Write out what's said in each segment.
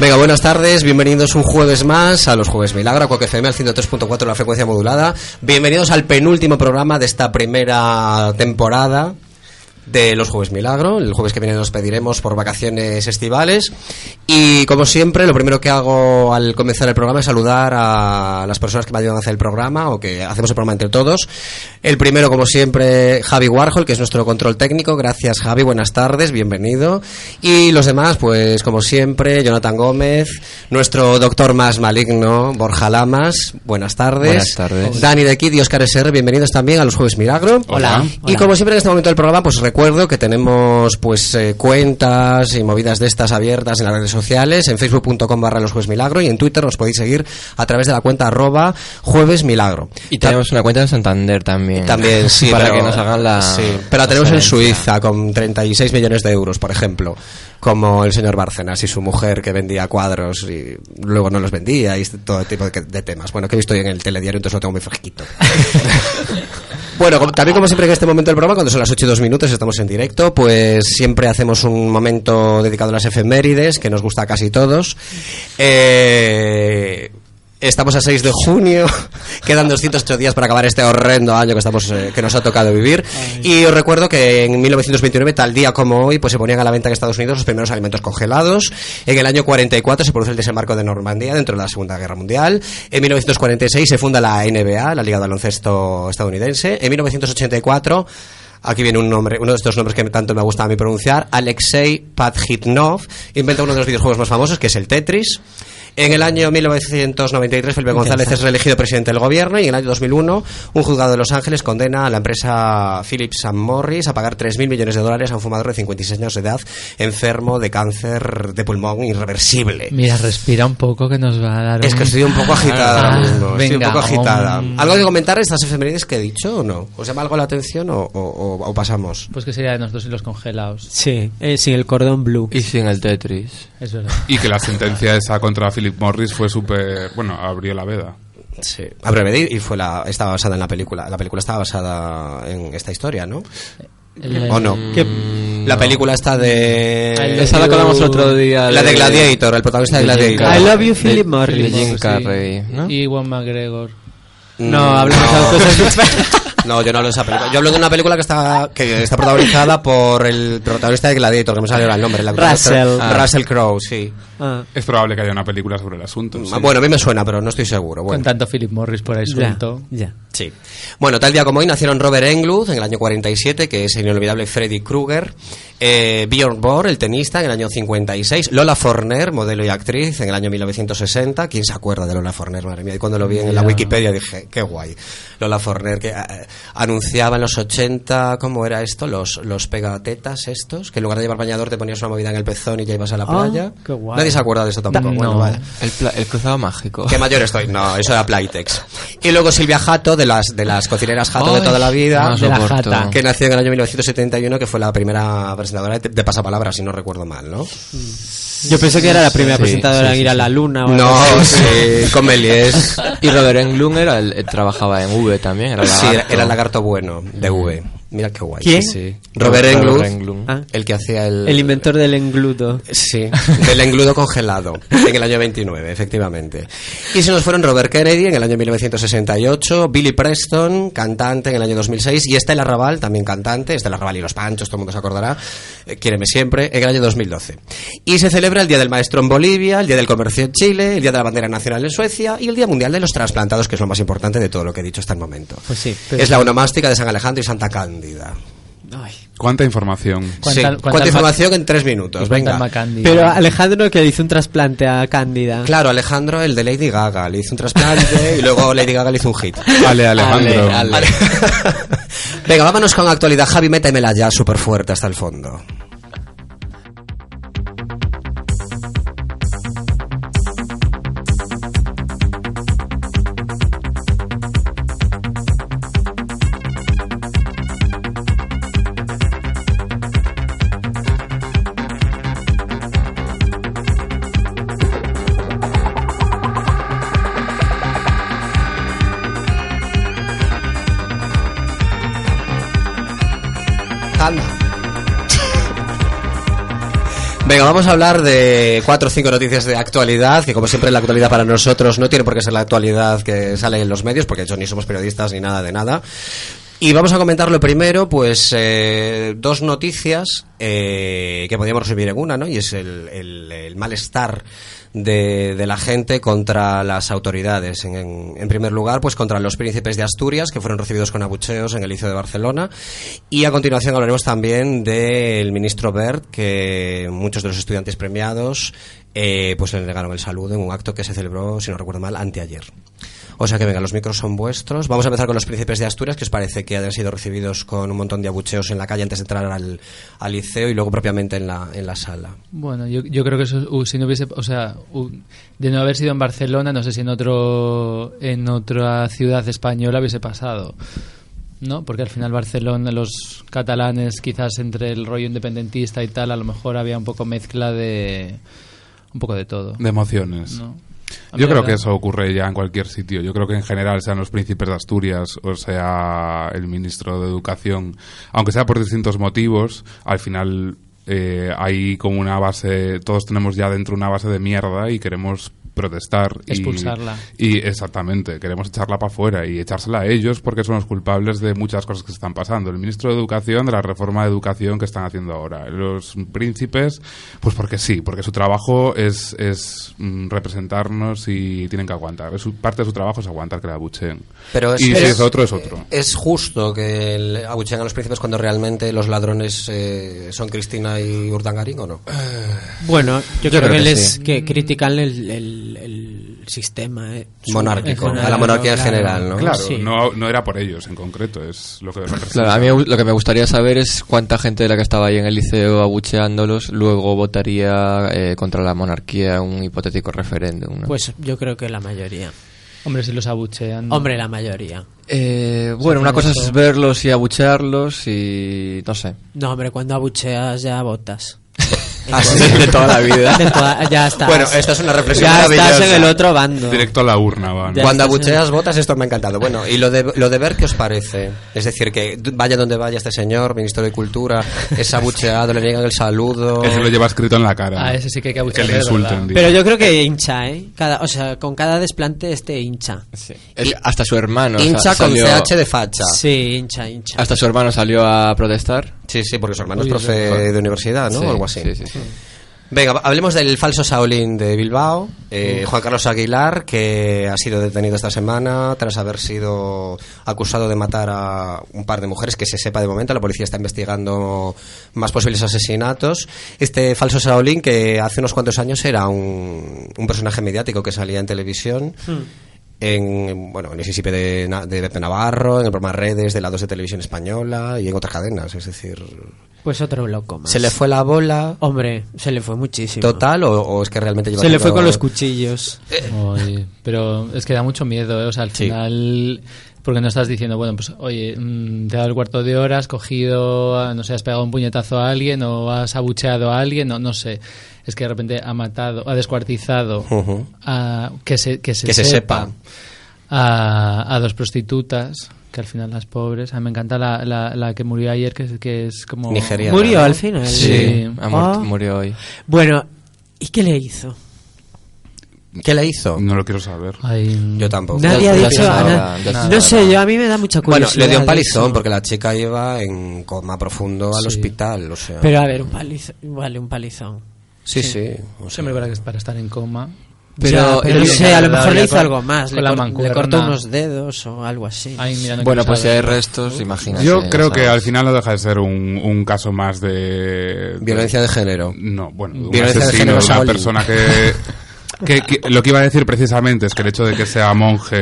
Venga, buenas tardes, bienvenidos un jueves más a los Jueves Milagro, a FM al 103.4 de la frecuencia modulada. Bienvenidos al penúltimo programa de esta primera temporada de los Jueves Milagro. El jueves que viene nos pediremos por vacaciones estivales. Y como siempre, lo primero que hago al comenzar el programa es saludar a las personas que me ayudan a hacer el programa o que hacemos el programa entre todos. El primero, como siempre, Javi Warhol, que es nuestro control técnico. Gracias, Javi. Buenas tardes, bienvenido. Y los demás, pues como siempre, Jonathan Gómez, nuestro doctor más maligno, Borja Lamas. Buenas tardes. Buenas tardes. Dani de Kid y Oscar SR, bienvenidos también a los Jueves Milagro. Hola. Y como siempre en este momento del programa, pues recuerdo que tenemos pues eh, cuentas y movidas de estas abiertas en las redes sociales, en facebook.com barra los jueves milagro y en Twitter nos podéis seguir a través de la cuenta arroba jueves milagro. Y tenemos una cuenta en Santander también. También, sí. Para pero- que nos hagan la. Sí, pero la tenemos en. Suiza con 36 millones de euros, por ejemplo. Como el señor Bárcenas y su mujer que vendía cuadros y luego no los vendía y este- todo tipo de, de temas. Bueno, que he visto en el telediario, entonces lo tengo muy fresquito. Bueno, como- también como siempre en este momento del programa, cuando son las 8 y 2 minutos, estamos en directo, pues siempre hacemos un momento dedicado a las efemérides, que nos gusta a casi todos. Eh, estamos a 6 de junio, quedan 208 días para acabar este horrendo año que, estamos, eh, que nos ha tocado vivir. Y os recuerdo que en 1929, tal día como hoy, pues se ponían a la venta en Estados Unidos los primeros alimentos congelados. En el año 44 se produce el desembarco de Normandía dentro de la Segunda Guerra Mundial. En 1946 se funda la NBA, la Liga de Baloncesto Estadounidense. En 1984 Aquí viene un nombre, uno de estos nombres que tanto me gusta a mí pronunciar, Alexei Padhitnov, inventa uno de los videojuegos más famosos, que es el Tetris. En el año 1993, Felipe González es reelegido presidente del gobierno y en el año 2001, un juzgado de Los Ángeles condena a la empresa Philips and Morris a pagar 3.000 millones de dólares a un fumador de 56 años de edad enfermo de cáncer de pulmón irreversible. Mira, respira un poco que nos va a dar Es que un- estoy un poco agitada Ah, ahora mismo. Estoy un venga, poco agitada. um, ¿Algo que comentar de estas efemérides que he dicho o no? ¿Os llama algo la atención o, o- o- o pasamos? Pues que sería de nosotros y los congelados. Sí, eh, sin el cordón blue. Y sin el Tetris. Es verdad. Y que la sentencia esa contra Philip Morris fue súper. Bueno, abrió la veda. Sí. A breve y fue la, estaba basada en la película. La película estaba basada en esta historia, ¿no? El- ¿O no? Mm, La no. película está de... Esa la que hablamos el otro día. La de Gladiator, el protagonista de, Gladiator. I love you, Philip Morris. de Jim Sí. Carrey, ¿no? Y Juan McGregor. No, hablamos de cosas. No, yo no hablo de esa película. Yo hablo de una película que está que está protagonizada por el protagonista de Gladiator, que me sale ahora el nombre. el actor. Russell. Ah. Russell Crowe, sí. Ah, Es probable que haya una película sobre el asunto. sí. Ah, Bueno, a mí me suena, pero no estoy seguro. Bueno. Con tanto Philip Morris por ahí suelto. ya. Sí. Bueno, tal día como hoy nacieron Robert Englund en el año 47, que es el inolvidable Freddy Krueger, eh, Björn Borg, el tenista, en el año 56, Lola Forner, modelo y actriz, en el año 1960. ¿Quién se acuerda de Lola Forner, madre mía? Y cuando lo vi en la. Wikipedia dije, qué guay. Lola Forner, que eh, anunciaba en los 80, ¿cómo era esto? Los, los pegatetas estos, que en lugar de llevar bañador te ponías una movida en el pezón y ya ibas a la Ah, playa. qué guay. Nadie se acuerda de eso tampoco. No. Bueno, vale. El, cruzado mágico. Qué mayor estoy. No, eso era Playtex. Y luego Silvia Jato, de las, de las cocineras Jato de toda la vida, no de la soporto. jata. que nació en el año 1971, que fue la primera presentadora de, de Pasapalabra, si no recuerdo mal, ¿no? Yo pensé que era la primera Sí, presentadora sí, en ir a la luna. No, sí, con Méliès. Y Robert Englund era el- trabajaba en V también. Era Sí, era el lagarto bueno, de V. Mira qué guay. ¿Quién? Sí, sí. Robert Englund, Englund. Ah. el que hacía el... El inventor del engludo. Sí, del engludo congelado, en el año 29, efectivamente. Y se nos fueron Robert Kennedy en el año 1968, Billy Preston, cantante en el año 2006, y Estela Raval, también cantante, Estela Raval y los Panchos, todo el mundo se acordará, eh, Quiéreme siempre, en el año 2012. Y se celebra el Día del Maestro en Bolivia, el Día del Comercio en Chile, el Día de la Bandera Nacional en Suecia y el Día Mundial de los Trasplantados, que es lo más importante de todo lo que he dicho hasta el momento. Pues sí, pero- Es la onomástica de San Alejandro y Santa Cándida. Ay. ¿Cuánta información? ¿Cuánta- sí, cuánta cuánta información en tres minutos, venga. Pero Alejandro que le hizo un trasplante a Cándida. Claro, Alejandro, el de Lady Gaga, le hizo un trasplante y luego Lady Gaga le hizo un hit. Ale, Alejandro. Ale, Vale. Venga, vámonos con actualidad. Javi, métemela ya súper fuerte hasta el fondo. Vamos a hablar de cuatro o cinco noticias de actualidad, que como siempre la actualidad para nosotros no tiene por qué ser la actualidad que sale en los medios, porque de hecho ni somos periodistas ni nada de nada. Y vamos a comentar lo primero, pues eh, dos noticias eh, que podríamos resumir en una, ¿no? Y es el, el- el malestar de, la gente contra las autoridades. En primer lugar, pues contra los príncipes de Asturias, que fueron recibidos con abucheos en el Liceo de Barcelona. Y a continuación hablaremos también del ministro Bert, que muchos de los estudiantes premiados eh, pues le negaron el saludo en un acto que se celebró, si no recuerdo mal, anteayer. O sea que venga, los micros son vuestros. Vamos a empezar con los príncipes de Asturias, que os parece que hayan sido recibidos con un montón de abucheos en la calle antes de entrar al, al liceo y luego propiamente en la, en la sala. Bueno, yo, yo creo que eso, uh, si no hubiese, o sea, uh, de no haber sido en Barcelona, no sé si en otro, en otra ciudad española hubiese pasado, ¿no? Porque al final Barcelona, los catalanes, quizás entre el rollo independentista y tal, a lo mejor había un poco mezcla de, un poco de todo, De emociones. ¿no? Yo creo que eso ocurre ya en cualquier sitio. Yo creo que en general, sean los príncipes de Asturias o sea el ministro de Educación, aunque sea por distintos motivos, al final eh, hay como una base, todos tenemos ya dentro una base de mierda y queremos protestar y- Expulsarla. y, exactamente queremos echarla para afuera y echársela a ellos porque son los culpables de muchas cosas que se están pasando el ministro de educación de la reforma de educación que están haciendo ahora los príncipes pues porque sí porque su trabajo es, es mm, representarnos y tienen que aguantar Es parte de su trabajo es aguantar que la abucheen Pero es- y si es- es otro es otro ¿Es justo que el- abucheen a los príncipes cuando realmente los ladrones eh, son Cristina y Urdangarín o no? Bueno, yo, creo, creo que, que les sí. que critican el, el, el sistema eh. Monárquico, En a la monarquía en claro. general, ¿no? claro Sí. no, no era por ellos en concreto es lo que. Claro, a mí lo que me gustaría saber es cuánta gente de la que estaba ahí en el liceo abucheándolos luego votaría eh, contra la monarquía en un hipotético referéndum. ¿no? Pues yo creo que la mayoría. Hombre, si los abuchean. Hombre, la mayoría. Eh, bueno, una cosa es verlos y abuchearlos y no sé. No, hombre, cuando abucheas ya votas. de toda la vida. De toda- ya estás. Bueno, esta es una reflexión Ya estás en el otro bando. directo a la urna van Ya. Cuando en- abucheas votas, esto me ha encantado. Bueno, y lo de, lo de ver, ¿qué os parece? Es decir, que vaya donde vaya este señor, ministro de Cultura, es abucheado, le niegan el saludo. ese lo lleva escrito en la cara Ah, ese sí que hay que que abuchear. le de insulten. Pero yo creo que hincha, ¿eh? Cada, o sea, con cada desplante este hincha. Sí. Es- hasta su hermano Hincha con salió, CH de facha. Sí, hincha, hincha. hasta su hermano salió a protestar. Sí, sí, porque su hermano es profe de universidad, ¿no? Sí, O algo así. sí, sí, sí. Venga, hablemos del falso Shaolin de Bilbao, eh, Juan Carlos Aguilar, que ha sido detenido esta semana tras haber sido acusado de matar a un par de mujeres, que se sepa de momento, la policía está investigando más posibles asesinatos. Este falso Shaolin, que hace unos cuantos años era un, un personaje mediático que salía en televisión. En, bueno, en el Sisipe de, Na- de Pepe Navarro, en el programa Redes de la 2 de Televisión Española y en otras cadenas. Es decir, Pues otro loco más. ¿se le fue la bola Hombre, se le fue muchísimo. total o, o es que realmente lleva Se le fue con los cuchillos. Oye, pero es que da mucho miedo, ¿eh? O sea, al Sí. final, porque no estás diciendo, bueno, pues, oye, mm, te ha dado el cuarto de hora, has cogido, ah, no sé, has pegado un puñetazo a alguien o has abucheado a alguien, no, no sé. Es que de repente ha matado, ha descuartizado, a, que se, que se Que se sepa. a, a dos prostitutas, que al final las pobres. A mí me encanta la, la, la que murió ayer, que es, que es como... Nigeriana. Murió ¿no? al final. Sí. ha muerto- Ah. murió hoy. Bueno, ¿y qué le hizo? ¿Qué le hizo? No lo quiero saber. Ay, Yo tampoco. Nadie Ya- ha dicho se a sabrá, na- ya se No sé, yo a mí me da mucha Bueno, curiosidad. le dio un eso. palizón porque la chica iba en coma profundo al Sí. hospital, o sea. Pero a ver, un palizón. Vale, un palizón. sí, sí. o sea, Siempre para, que- para estar en coma. Pero Ya, pero no sé, a lo mejor le hizo con- algo más. Le, cor- cortó unos dedos o algo así. Ay, mira, no Bueno, pues si hay restos, imagínate. Yo creo que al final no deja de ser un, un caso más de... Violencia de género. No, bueno, un Violencia de asesino, género de una Shaolin. persona que, que, que- Lo que iba a decir precisamente es que el hecho de que sea monje...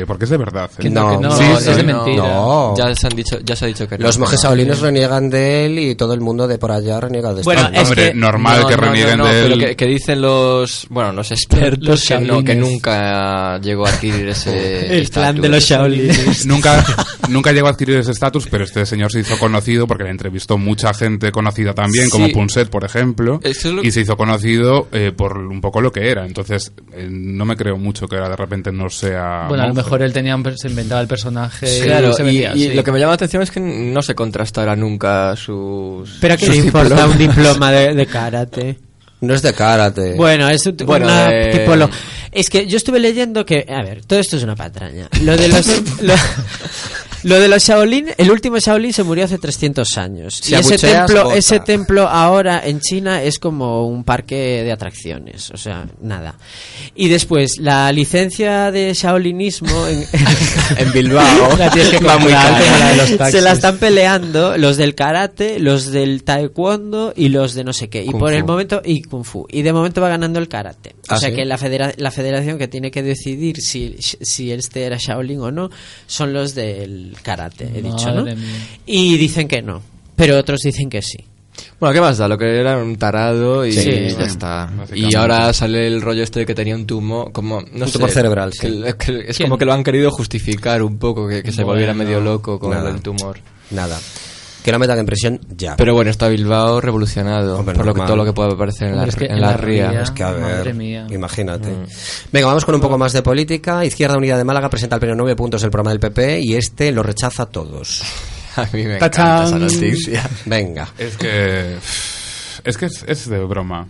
eh, porque es de verdad. ¿eh? Que no, que no, Sí, es sí. de mentira. No. Ya se, han dicho, ya se ha dicho que no, Los monjes no. shaolines reniegan de él y todo el mundo de por allá reniega de Bueno, esto. Hombre, que- normal No, que no, no, renieguen no, de él. pero que, que dicen los bueno los expertos Los que, no, que shaolines. nunca llegó a adquirir ese El clan estatus. de los Shaolines. Nunca, nunca llegó a adquirir ese estatus, pero este señor se hizo conocido porque le entrevistó mucha gente conocida también, Sí. como Punset, por ejemplo, Eso es lo- y se hizo conocido eh, por un poco lo que era. Entonces, eh, no me creo mucho que ahora de repente no sea. Bueno, a lo mejor él tenía un se inventaba el personaje. Sí, claro, se y, vendía y lo que me llama la atención es que no se contrastará nunca sus. Pero ¿a qué sus le importa diplomas. un diploma de, de karate? No es de karate. Bueno, es un, Bueno, una eh, tipolo- Es que yo estuve leyendo que, a ver, todo esto es una patraña. Lo de los lo, lo de los Shaolin, el último Shaolin se murió hace 300 años. Si y ese templo, bota. ese templo ahora en China es como un parque de atracciones, o sea, nada. Y después la licencia de Shaolinismo en, en Bilbao. La tienes que va muy la se la están peleando los del karate, los del taekwondo y los de no sé qué. Y Kung por el momento y kung fu. Y de momento va ganando el karate. O ¿Ah, sea sí? que la, federa- la federación que tiene que decidir si, si este era Shaolin o no son los del karate, he dicho, ¿no? Mía. Y dicen que no, pero otros dicen que sí. Bueno, ¿qué más da? Lo que era un tarado y Sí, ya está. Y ahora sale el rollo este de que tenía un tumor, como, no Un sé, tumor cerebral, que- sí. que es ¿Quién? como que lo han querido justificar un poco, que, que se Bueno, volviera medio loco con nada. el tumor. Nada. Que lo metan en prisión ya. Pero bueno, está Bilbao revolucionado Hombre, por lo que, todo lo que puede aparecer en la, es que en en la la ría. ría- Es que a Madre ver, mía. imagínate. Mm. Venga, vamos con un poco más de política. Izquierda Unida de Málaga presenta al pleno nueve puntos el programa del PP y este lo rechaza a todos. A mí me ¡Tachán! encanta esa noticia. Venga. Es que. Es que es, es de broma.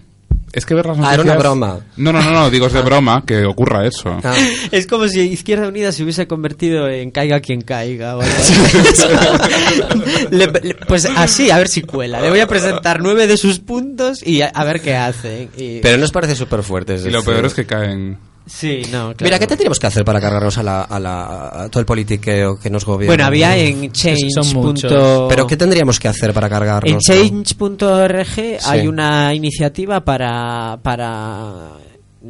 Es que ver las Ah, noticias. era una broma. No, no, no, no, digo es de broma que ocurra eso. Ah, Es como si Izquierda Unida se hubiese convertido en caiga quien caiga. o algo así. Le- le- pues así, a ver si cuela. Le voy a presentar nueve de sus puntos y a, a ver qué hace. Y- pero nos parece súper fuerte. Y lo peor es que caen. Sí, no, claro. Mira, ¿qué tendríamos que hacer para cargarnos a, la, a, la- a todo el politiqueo que nos gobierna? Bueno, había en change. Punto- ¿Pero qué tendríamos que hacer para cargarnos? En change.org hay Sí. una iniciativa para para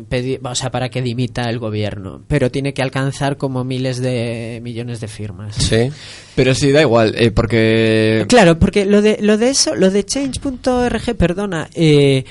pedir, o sea, para que dimita el gobierno, pero tiene que alcanzar como miles de millones de firmas. Sí. Pero sí, da igual, eh, porque... Claro, porque lo de lo de eso, lo de change.org, perdona, eh,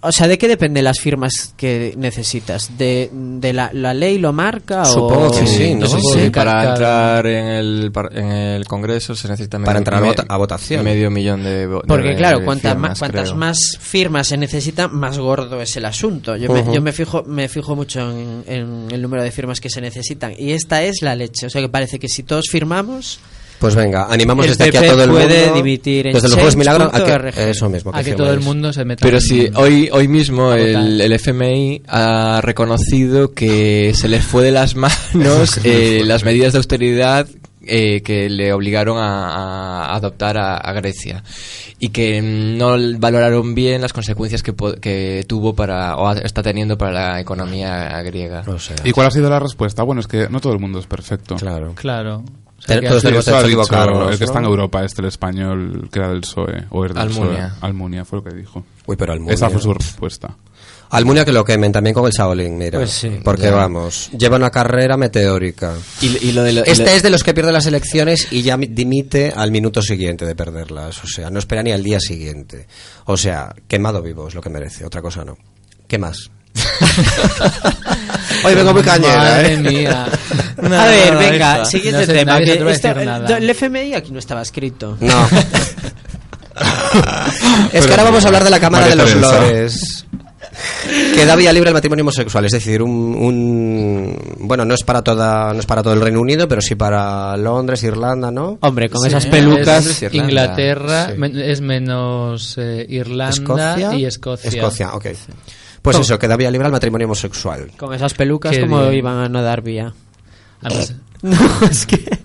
o sea, ¿de qué dependen las firmas que necesitas? ¿De, de la, la ley lo marca? Supongo o... que sí, Sí, que para entrar en el, en el Congreso se necesita Para medio- entrar a me- vota- a votación. medio millón de vo- Porque de- claro, de cuantas firmas, más, cuantas creo. más firmas se necesitan, más gordo es el asunto. Yo, me, yo me fijo me fijo mucho en, en el número de firmas que se necesitan. Y esta es la leche. O sea que parece que si todos firmamos, Pues venga, animamos El desde aquí a todo el mundo. puede dimitir en Desde los Juegos Milagros a que, eso mismo. A que todo el mundo se meta Pero sí, hoy, hoy mismo el, el FMI ha reconocido que se les fue de las manos eh, las medidas de austeridad eh, que le obligaron a, a adoptar a, a Grecia y que no valoraron bien las consecuencias que, que tuvo para o está teniendo para la economía griega. O sea, ¿Y cuál ha sido la respuesta? Bueno, es que no todo el mundo es perfecto. claro. Claro. O sea, Te- que eso ha dicho equivocarnos, el que está en. Europa, este, el español, que era del PSOE, o es del Almunia. PSOE. Almunia fue lo que dijo. Uy, pero Almunia. Esa fue su respuesta. Almunia que lo quemen también con el Shaolin, mira. Pues sí. Porque Ya. vamos, lleva una carrera meteórica. Y, y lo de lo- y Este lo- es de los que pierde las elecciones y ya mi- dimite al minuto siguiente de perderlas. O sea, no espera ni al día siguiente. O sea, quemado vivo es lo que merece, otra cosa no. ¿Qué más? Hoy vengo muy cañera, Madre ¿eh? mía. a ver, venga, siguiente No sé, tema. que el FMI aquí no estaba escrito. No. es que ahora vamos a hablar de la Cámara de los. Lores. Queda vía libre el matrimonio homosexual, es decir, un, un- bueno, no es para toda, no es para todo el Reino Unido, pero sí para Londres, Irlanda, ¿no? Hombre, con Sí, esas es pelucas. Inglaterra Sí. es menos eh, Irlanda Escocia y Escocia. Escocia, ok. Pues ¿Cómo? eso, queda vía libre al matrimonio homosexual. Con esas pelucas, Qué como bien. iban a no dar vía? No, es que.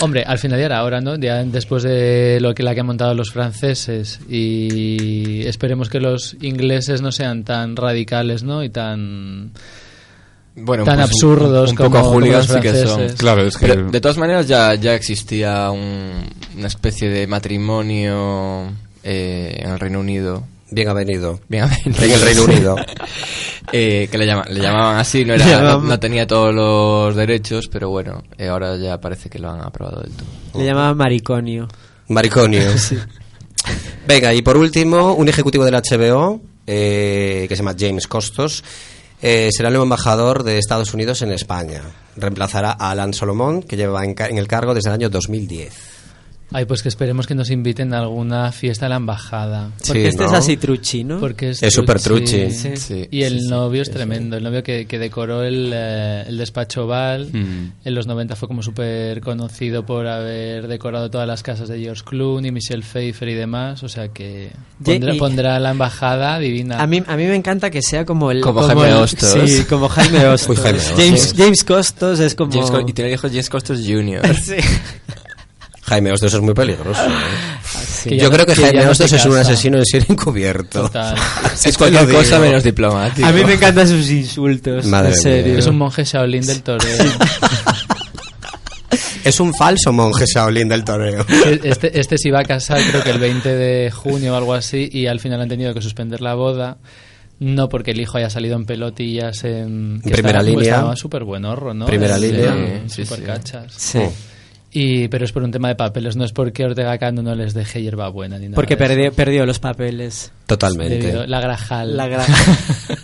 Hombre, al final ya era hora, ¿no? Ya después de lo que la que han montado los franceses y esperemos que los ingleses no sean tan radicales, ¿no? Y tan Bueno, Tan pues absurdos un, poco como- como hooligans los sí que son. franceses. Claro, es que... Pero de todas maneras ya, ya existía un- una especie de matrimonio eh, en el Reino Unido. Bien avenido. Bien avenido. En el Reino Unido. Eh, que le, llama- le llamaban así, no, era, Le no, llamaban- no tenía todos los derechos, pero bueno, eh, ahora ya parece que lo han aprobado del todo. Le llamaban mariconio. Mariconio. Venga, y por último, un ejecutivo del HBO, eh, que se llama James Costos, eh, será el nuevo embajador de Estados Unidos en España. Reemplazará a Alan Solomon, que lleva en, ca- en el cargo desde el año 2010. Ay, pues que esperemos que nos inviten a alguna fiesta a la embajada. Porque Sí, este ¿no? es así truchi, ¿no? Porque es, Es súper truchi. Sí. Sí, Y el sí, sí, novio es sí, tremendo. El novio que, que decoró el, eh, el despacho Val Mm. en los 90 fue como súper conocido por haber decorado todas las casas de George Clooney, Michelle Pfeiffer y demás. O sea que pondrá, la embajada divina. A mí, a mí me encanta que sea como el. Como Jaime el- Hostos. Sí, como Jaime Hostos. Uy, Jaime Hostos. James, James Costos es como. James Co- y tiene hijos James Costos Jr. Sí. Jaime Hostos es muy peligroso. ¿eh? Sí. Ya Yo no- creo que, Jaime no Hostos es un asesino en serie encubierto. Total. es cualquier cosa menos diplomático. A mí me encantan sus insultos. Madre en serio. mía. Es un monje Shaolin del toreo. Es un falso monje Shaolin del toreo. Este, este se iba a casar creo que el 20 de junio o algo así y al final han tenido que suspender la boda. No porque el hijo haya salido en pelotillas en... que Primera estaba- pues línea. Estaba súper buenorro, ¿no? Primera línea. Sí, súper sí. cachas. Sí. Y, pero es por un tema de papeles, no es porque Ortega Cano no les deje hierbabuena ni nada. Porque perdió, perdió los papeles. Totalmente. Debido- la grajal. La gra-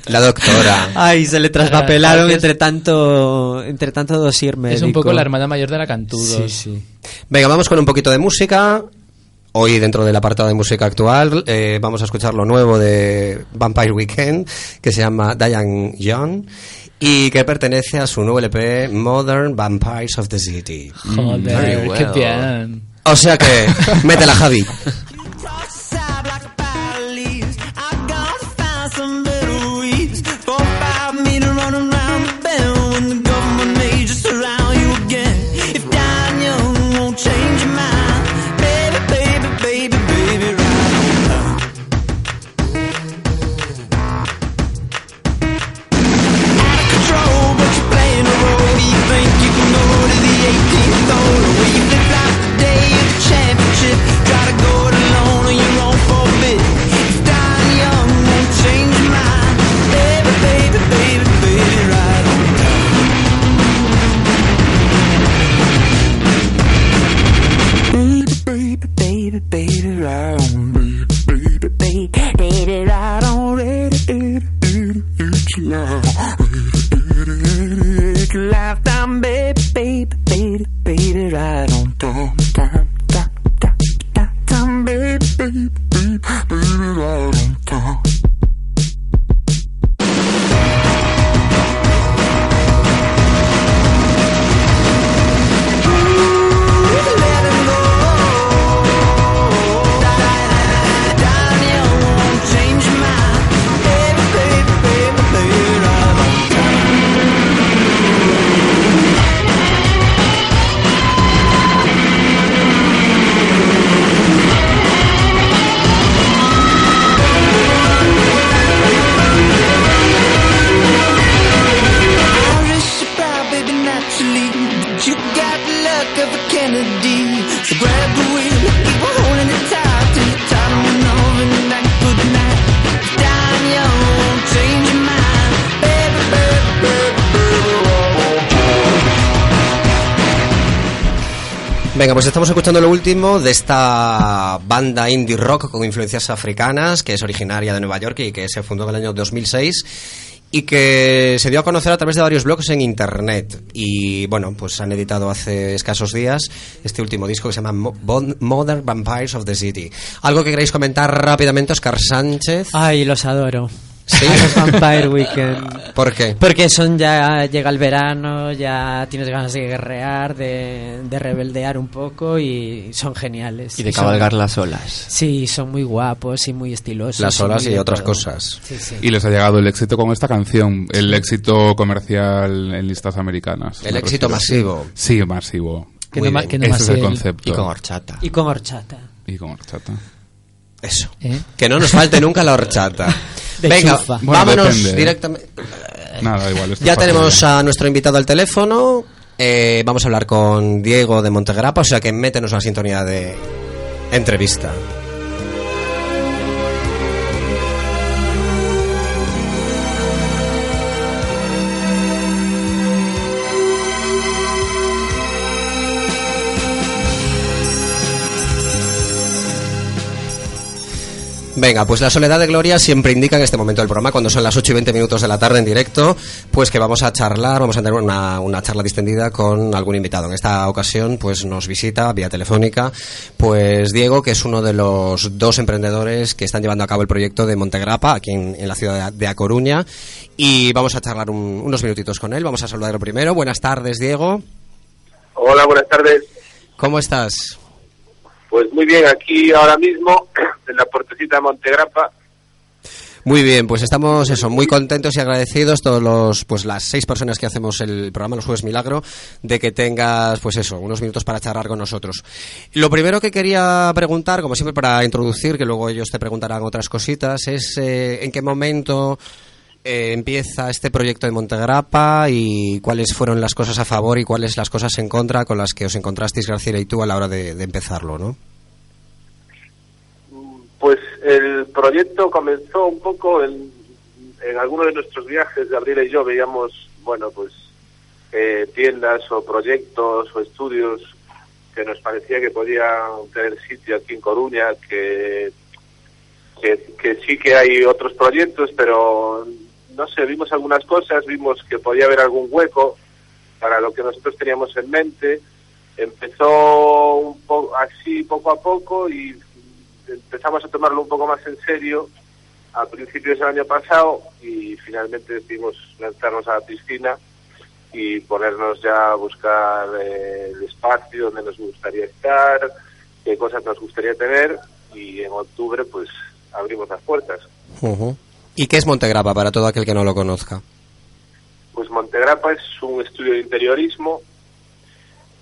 La doctora. Ay, se le traspapelaron Es- entre tanto, entre tanto dosier médico. es un poco la hermana mayor de la Cantudos. Sí, sí. Venga, vamos con un poquito de música. Hoy dentro del apartado de música actual eh, vamos a escuchar lo nuevo de Vampire Weekend que se llama Diane Young y que pertenece a su nuevo LP Modern Vampires of the City. Joder, qué well. bien. O sea que, métela Javi. Estamos escuchando lo último de esta banda indie rock con influencias africanas que es originaria de Nueva York y que se fundó en el año 2006 y que se dio a conocer a través de varios blogs en internet y bueno, pues han editado hace escasos días este último disco que se llama Modern Vampires of the City. ¿Algo que queréis comentar rápidamente, Oscar Sánchez? Ay, los adoro. Sí. a los Vampire Weekend. ¿Por qué? Porque son ya llega el verano, ya tienes ganas de guerrear, de, de rebeldear un poco y son geniales. Y de son- cabalgar las olas. Sí, son muy guapos y muy estilosos. Las son olas y de otras todo. cosas. Sí, sí. Y les ha llegado el éxito con esta canción, el éxito comercial en listas americanas. El éxito refiero. masivo. Sí, masivo. Que no, que no Ese más es el concepto. Y con horchata. Y con horchata. Y con horchata. Eso. ¿Eh? Que no nos falte nunca la horchata. De Venga, chufa. Bueno, vámonos depende, ¿eh? directamente. Nada, igual. esto Ya tenemos a nuestro invitado al teléfono. Eh, vamos a hablar con Diego de Montegrapa, o sea que métenos una sintonía de entrevista. Venga, pues la soledad de Gloria siempre indica en este momento del programa, cuando son las 8 y 20 minutos de la tarde en directo, pues que vamos a charlar, vamos a tener una, una charla distendida con algún invitado. En esta ocasión, pues nos visita vía telefónica, pues Diego, que es uno de los dos emprendedores que están llevando a cabo el proyecto de Montegrapa, aquí en, en la ciudad de, de A Coruña, y vamos a charlar un- unos minutitos con él. Vamos a saludarlo primero. Buenas tardes, Diego. Hola, buenas tardes. ¿Cómo estás? Pues muy bien, aquí ahora mismo en la puertecita de Montegrapa. Muy bien, pues estamos eso, muy contentos y agradecidos todos los pues las seis personas que hacemos el programa Los Jueves Milagro de que tengas pues eso, unos minutos para charlar con nosotros. Lo primero que quería preguntar, como siempre para introducir, que luego ellos te preguntarán otras cositas, es eh, en qué momento eh, empieza este proyecto de Montegrapa y cuáles fueron las cosas a favor y cuáles las cosas en contra con las que os encontrasteis Graciela y tú a la hora de, empezarlo, ¿no? Pues el proyecto comenzó un poco en, en de nuestros viajes, Gabriela y yo veíamos, bueno, pues eh, tiendas o proyectos o estudios que nos parecía que podían tener sitio aquí en Coruña, que, que sí que hay otros proyectos, pero no sé, vimos algunas cosas, vimos que podía haber algún hueco para lo que nosotros teníamos en mente. Empezó un poco así poco a poco y empezamos a tomarlo un poco más en serio a principios del año pasado y finalmente decidimos lanzarnos a la piscina y ponernos ya a buscar eh, el espacio donde nos gustaría estar, qué cosas nos gustaría tener y en octubre pues abrimos las puertas. Ujú. ¿Y qué es Montegrapa para todo aquel que no lo conozca? Pues Montegrapa es un estudio de interiorismo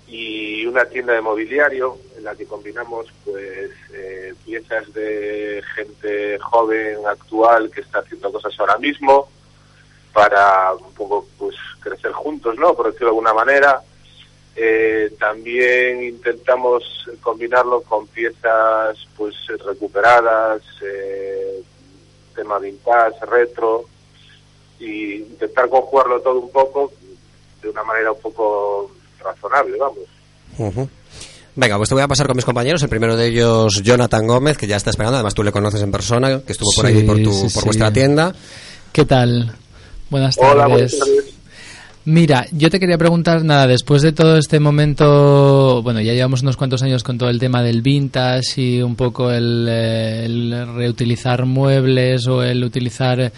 y una tienda de mobiliario en la que combinamos pues eh, piezas de gente joven actual que está haciendo cosas ahora mismo para un poco pues crecer juntos no por decirlo de alguna manera Eh, también intentamos combinarlo con piezas pues recuperadas eh, tema vintage retro y intentar conjugarlo todo un poco de una manera un poco razonable, vamos. Venga, pues te voy a pasar con mis compañeros. El primero de ellos, Jonathan Gómez, que ya está esperando. Además, tú le conoces en persona, que estuvo por Sí, ahí por, tu, sí, por sí. vuestra tienda. ¿Qué tal? Buenas Hola, buenas tardes. Mira, yo te quería preguntar, nada, después de todo este momento, bueno, ya llevamos unos cuantos años con todo el tema del vintage y un poco el, eh, el reutilizar muebles o el utilizar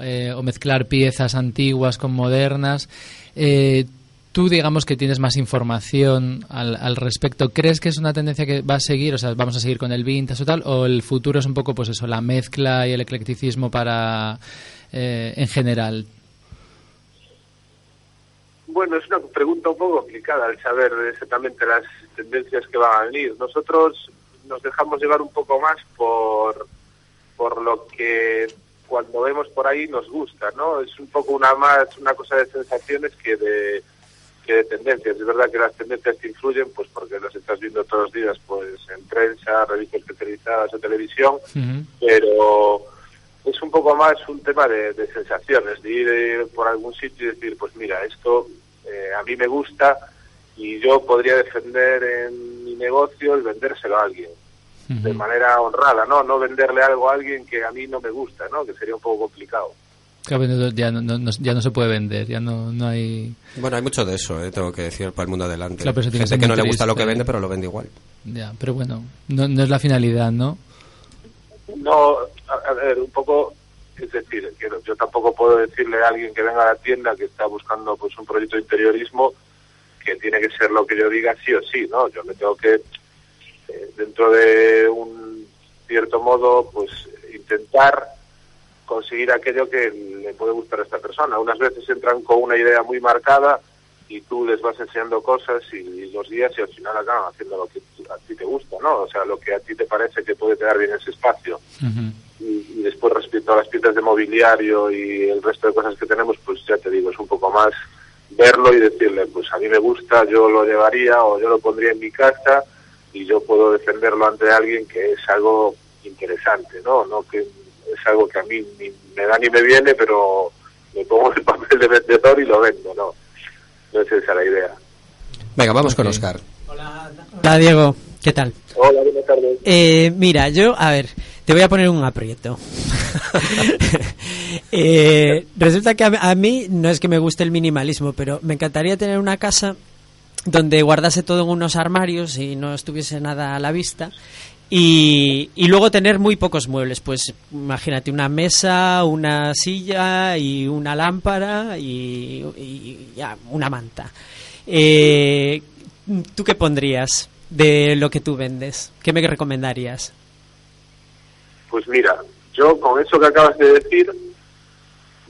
eh, o mezclar piezas antiguas con modernas. Eh, Tú digamos que tienes más información al, al respecto. ¿Crees que es una tendencia que va a seguir? O sea, vamos a seguir con el vintage o tal, o el futuro es un poco pues eso, la mezcla y el eclecticismo para eh, en general. Bueno, es una pregunta un poco complicada el saber exactamente las tendencias que van a venir. Nosotros nos dejamos llevar un poco más por, por lo que cuando vemos por ahí nos gusta, ¿no? Es un poco una más una cosa de sensaciones que de que de tendencias. Es verdad que las tendencias te influyen, pues porque las estás viendo todos los días, pues en prensa, revistas especializadas o televisión, pero es un poco más un tema de, de sensaciones, de ir eh, por algún sitio y decir, pues mira, esto eh, a mí me gusta y yo podría defender en mi negocio el vendérselo a alguien de manera honrada, ¿no? No venderle algo a alguien que a mí no me gusta, ¿no? Que sería un poco complicado. Claro, ya no, no- no- ya no se puede vender, ya no, no hay... Bueno, hay mucho de eso, eh, tengo que decir, para el mundo adelante. Claro, que Gente que no le gusta lo que vende, pero lo vende igual. Ya, pero bueno, no, no es la finalidad, ¿no? No, a, a ver, un poco Es decir, yo tampoco puedo decirle a alguien que venga a la tienda que está buscando pues un proyecto de interiorismo que tiene que ser lo que yo diga sí o sí, ¿no? Yo me tengo que, eh, dentro de un cierto modo, pues intentar conseguir aquello que le puede gustar a esta persona. Unas veces entran con una idea muy marcada y tú les vas enseñando cosas y, los días y al final acaban haciendo lo que a ti te gusta, ¿no? O sea, lo que a ti te parece que puede quedar bien en ese espacio. Y, y después respecto a las piezas de mobiliario y el resto de cosas que tenemos, pues ya te digo, es un poco más verlo y decirle, pues a mí me gusta, yo lo llevaría o yo lo pondría en mi casa y yo puedo defenderlo ante alguien que es algo interesante, ¿no? No que es algo que a mí ni me da ni me viene, pero me pongo el papel de vendedor y lo vendo, ¿no? No es esa la idea. Venga, vamos con Oscar. Hola Diego, ¿qué tal? Hola, buenas tardes. Eh, mira, yo, a ver, te voy a poner un aprieto. Eh, resulta que a, a mí no es que me guste el minimalismo, pero me encantaría tener una casa donde guardase todo en unos armarios y no estuviese nada a la vista. Y, luego tener muy pocos muebles, pues imagínate una mesa, una silla y una lámpara y, y ya, una manta. Eh, ¿Tú qué pondrías de lo que tú vendes? ¿Qué me recomendarías? Pues mira, yo con eso que acabas de decir,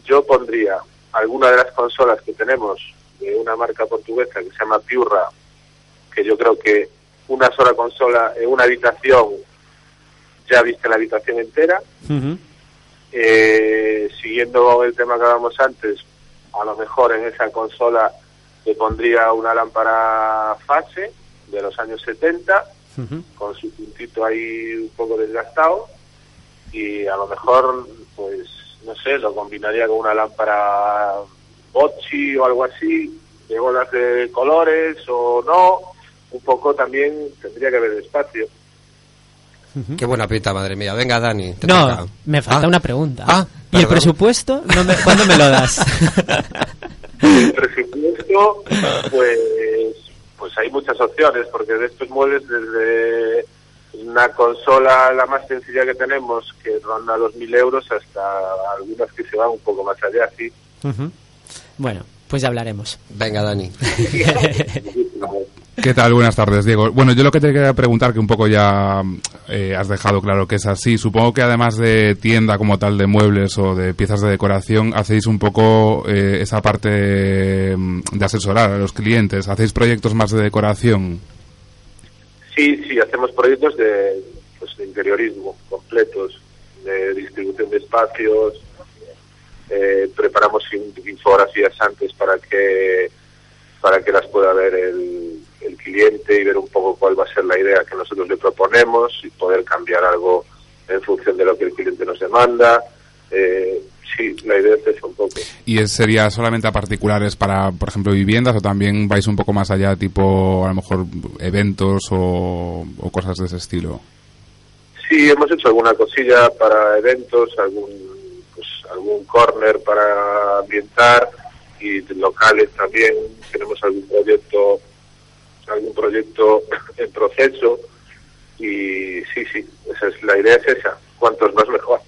yo pondría alguna de las consolas que tenemos de una marca portuguesa que se llama Piurra, que yo creo que una sola consola en una habitación ya viste la habitación entera. Eh, siguiendo el tema que hablábamos antes, a lo mejor en esa consola le pondría una lámpara fase de los años 70 con su puntito ahí un poco desgastado y a lo mejor pues no sé lo combinaría con una lámpara Bocci o algo así de bolas de colores o no un poco también tendría que haber espacio Qué buena pinta, madre mía. Venga, Dani. te No, toca. me falta Ah, una pregunta. Ah, ¿Y el presupuesto? No me- ¿Cuándo me lo das? el presupuesto pues pues hay muchas opciones porque de estos muebles desde una consola la más sencilla que tenemos que ronda los mil euros hasta algunas que se van un poco más allá sí. Bueno, pues ya hablaremos. Venga, Dani. ¿Qué tal? Buenas tardes, Diego. Bueno, yo lo que te quería preguntar, que un poco ya eh, has dejado claro que es así, supongo que además de tienda como tal de muebles o de piezas de decoración, hacéis un poco eh, esa parte mm, de asesorar a los clientes, hacéis proyectos más de decoración. Sí sí hacemos proyectos de pues de interiorismo completos de distribución de espacios eh, preparamos in- infografías antes para que para que las pueda ver el, el cliente y ver un poco cuál va a ser la idea que nosotros le proponemos y poder cambiar algo en función de lo que el cliente nos demanda. Eh, sí, la idea es eso un poco. ¿Y es- sería solamente a particulares para, por ejemplo, viviendas o también vais un poco más allá, tipo a lo mejor eventos o, o cosas de ese estilo? Sí, hemos hecho alguna cosilla para eventos, algún pues, algún corner para ambientar y locales también. Tenemos algún proyecto algún proyecto en proceso y sí, sí, esa es la idea es esa. Cuantos más mejor.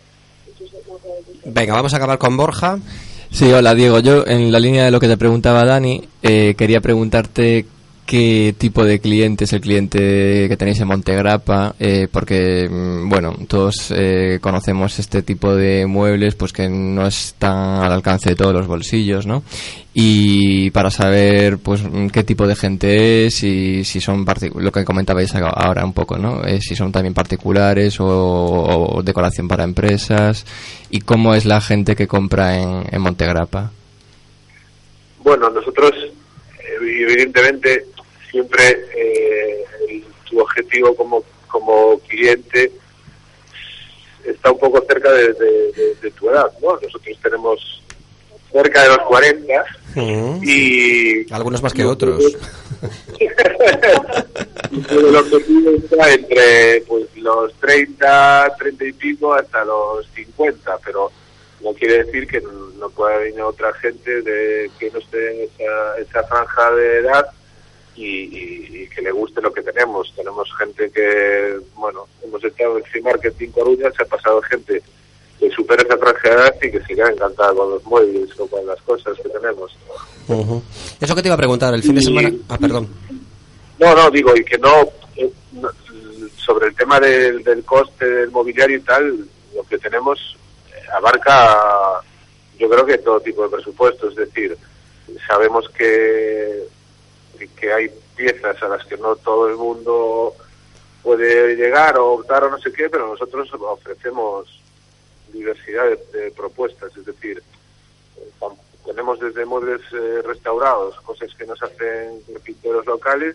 Venga, vamos a acabar con Borja. Sí, hola Diego. Yo, en la línea de lo que te preguntaba Dani, eh, quería preguntarte qué tipo de cliente es el cliente que tenéis en Montegrappa, eh, porque, mm, bueno, todos eh, conocemos este tipo de muebles, pues que no están al alcance de todos los bolsillos, ¿no? Y para saber, pues, mm, qué tipo de gente es y si son lo que comentabais ahora un poco, ¿no? Eh, si son también particulares o, o decoración para empresas y cómo es la gente que compra en, en Montegrappa. Bueno, nosotros, eh, evidentemente, siempre eh, el- tu objetivo como, como cliente está un poco cerca de, de- de- de tu edad, ¿no? Nosotros tenemos cerca de los 40 y... Algunos más que otros. El objetivo está entre pues, los 30, 30 y pico hasta los 50, pero no quiere decir que no, no pueda venir otra gente de que no esté en esa, esa franja de edad y, y- y que le guste lo que tenemos. Tenemos gente que, bueno, hemos estado en Free Market en Coruña, se ha pasado gente que supere esa tragedia y que se quede encantada con los muebles o con las cosas que tenemos. Eso que te iba a preguntar, el fin de semana... Ah, perdón. No, no, digo, y que no, eh, no, sobre el tema del, del coste del mobiliario y tal, lo que tenemos eh, abarca, yo creo que todo tipo de presupuesto, es decir, sabemos que, que hay piezas a las que no todo el mundo puede llegar o optar o no sé qué, pero nosotros ofrecemos diversidad de, propuestas, es decir, eh, tenemos desde muebles eh, restaurados, cosas que nos hacen pinteros locales,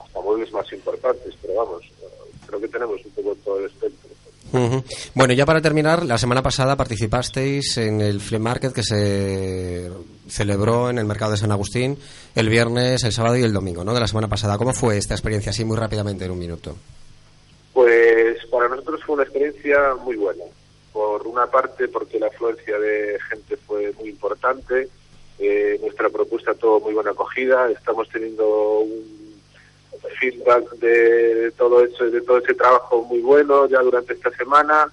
hasta muebles más importantes, pero vamos, eh, creo que tenemos un poco todo el espectro. Bueno, ya para terminar, la semana pasada participasteis en el Flea Market que se celebró en el mercado de San Agustín el viernes, el sábado y el domingo, ¿no? De la semana pasada. ¿Cómo fue esta experiencia, así muy rápidamente, en un minuto? Pues para nosotros fue una experiencia muy buena. Por una parte, porque la afluencia de gente fue muy importante, eh, nuestra propuesta tuvo muy buena acogida, estamos teniendo un feedback de todo eso, de todo ese trabajo muy bueno ya durante esta semana.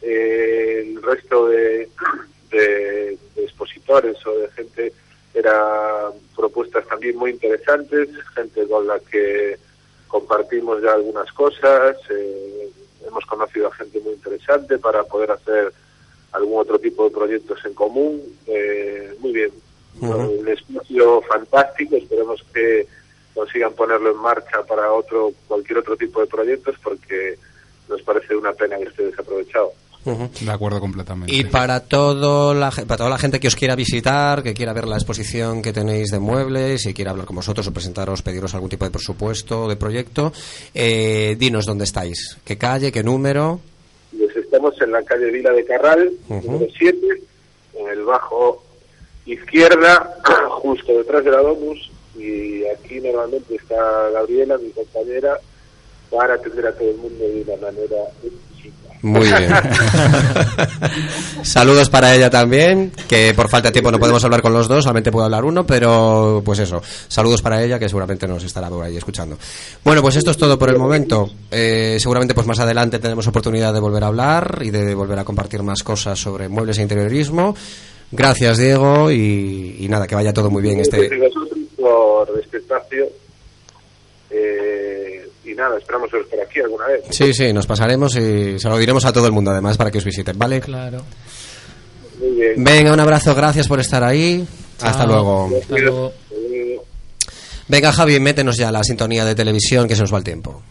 Eh, el resto de, de- de expositores o de gente eran propuestas también muy interesantes, gente con la que compartimos ya algunas cosas, eh, hemos conocido a gente muy interesante para poder hacer algún otro tipo de proyectos en común. eh, muy bien, un espacio fantástico, esperemos que consigan ponerlo en marcha para otro cualquier otro tipo de proyectos porque nos parece una pena que esté desaprovechado. De acuerdo completamente. Y para, todo la, para toda la gente que os quiera visitar, que quiera ver la exposición que tenéis de muebles y quiera hablar con vosotros o presentaros, pediros algún tipo de presupuesto o de proyecto, eh, dinos dónde estáis, qué calle, qué número. Pues estamos en la calle Vila de Carral, número 7, en el bajo izquierda, justo detrás de la Domus, y aquí normalmente está Gabriela, mi compañera, para atender a todo el mundo de una manera. Muy bien. Saludos para ella también, que por falta de tiempo no podemos hablar con los dos, solamente puedo hablar uno, pero pues eso, saludos para ella que seguramente nos estará por ahí escuchando. Bueno, pues esto es todo por el momento. Eh, seguramente pues más adelante tenemos oportunidad de volver a hablar y de volver a compartir más cosas sobre muebles e interiorismo. Gracias Diego y, y nada, que vaya todo muy bien Gracias este... por este espacio. Eh, y nada, esperamos veros por aquí alguna vez. Sí, sí, nos pasaremos y se lo diremos a todo el mundo además para que os visiten, ¿vale? Claro. Muy bien. Venga, un abrazo, gracias por estar ahí. Hasta luego. Hasta luego. Venga, Javi, métenos ya la sintonía de televisión que se nos va el tiempo.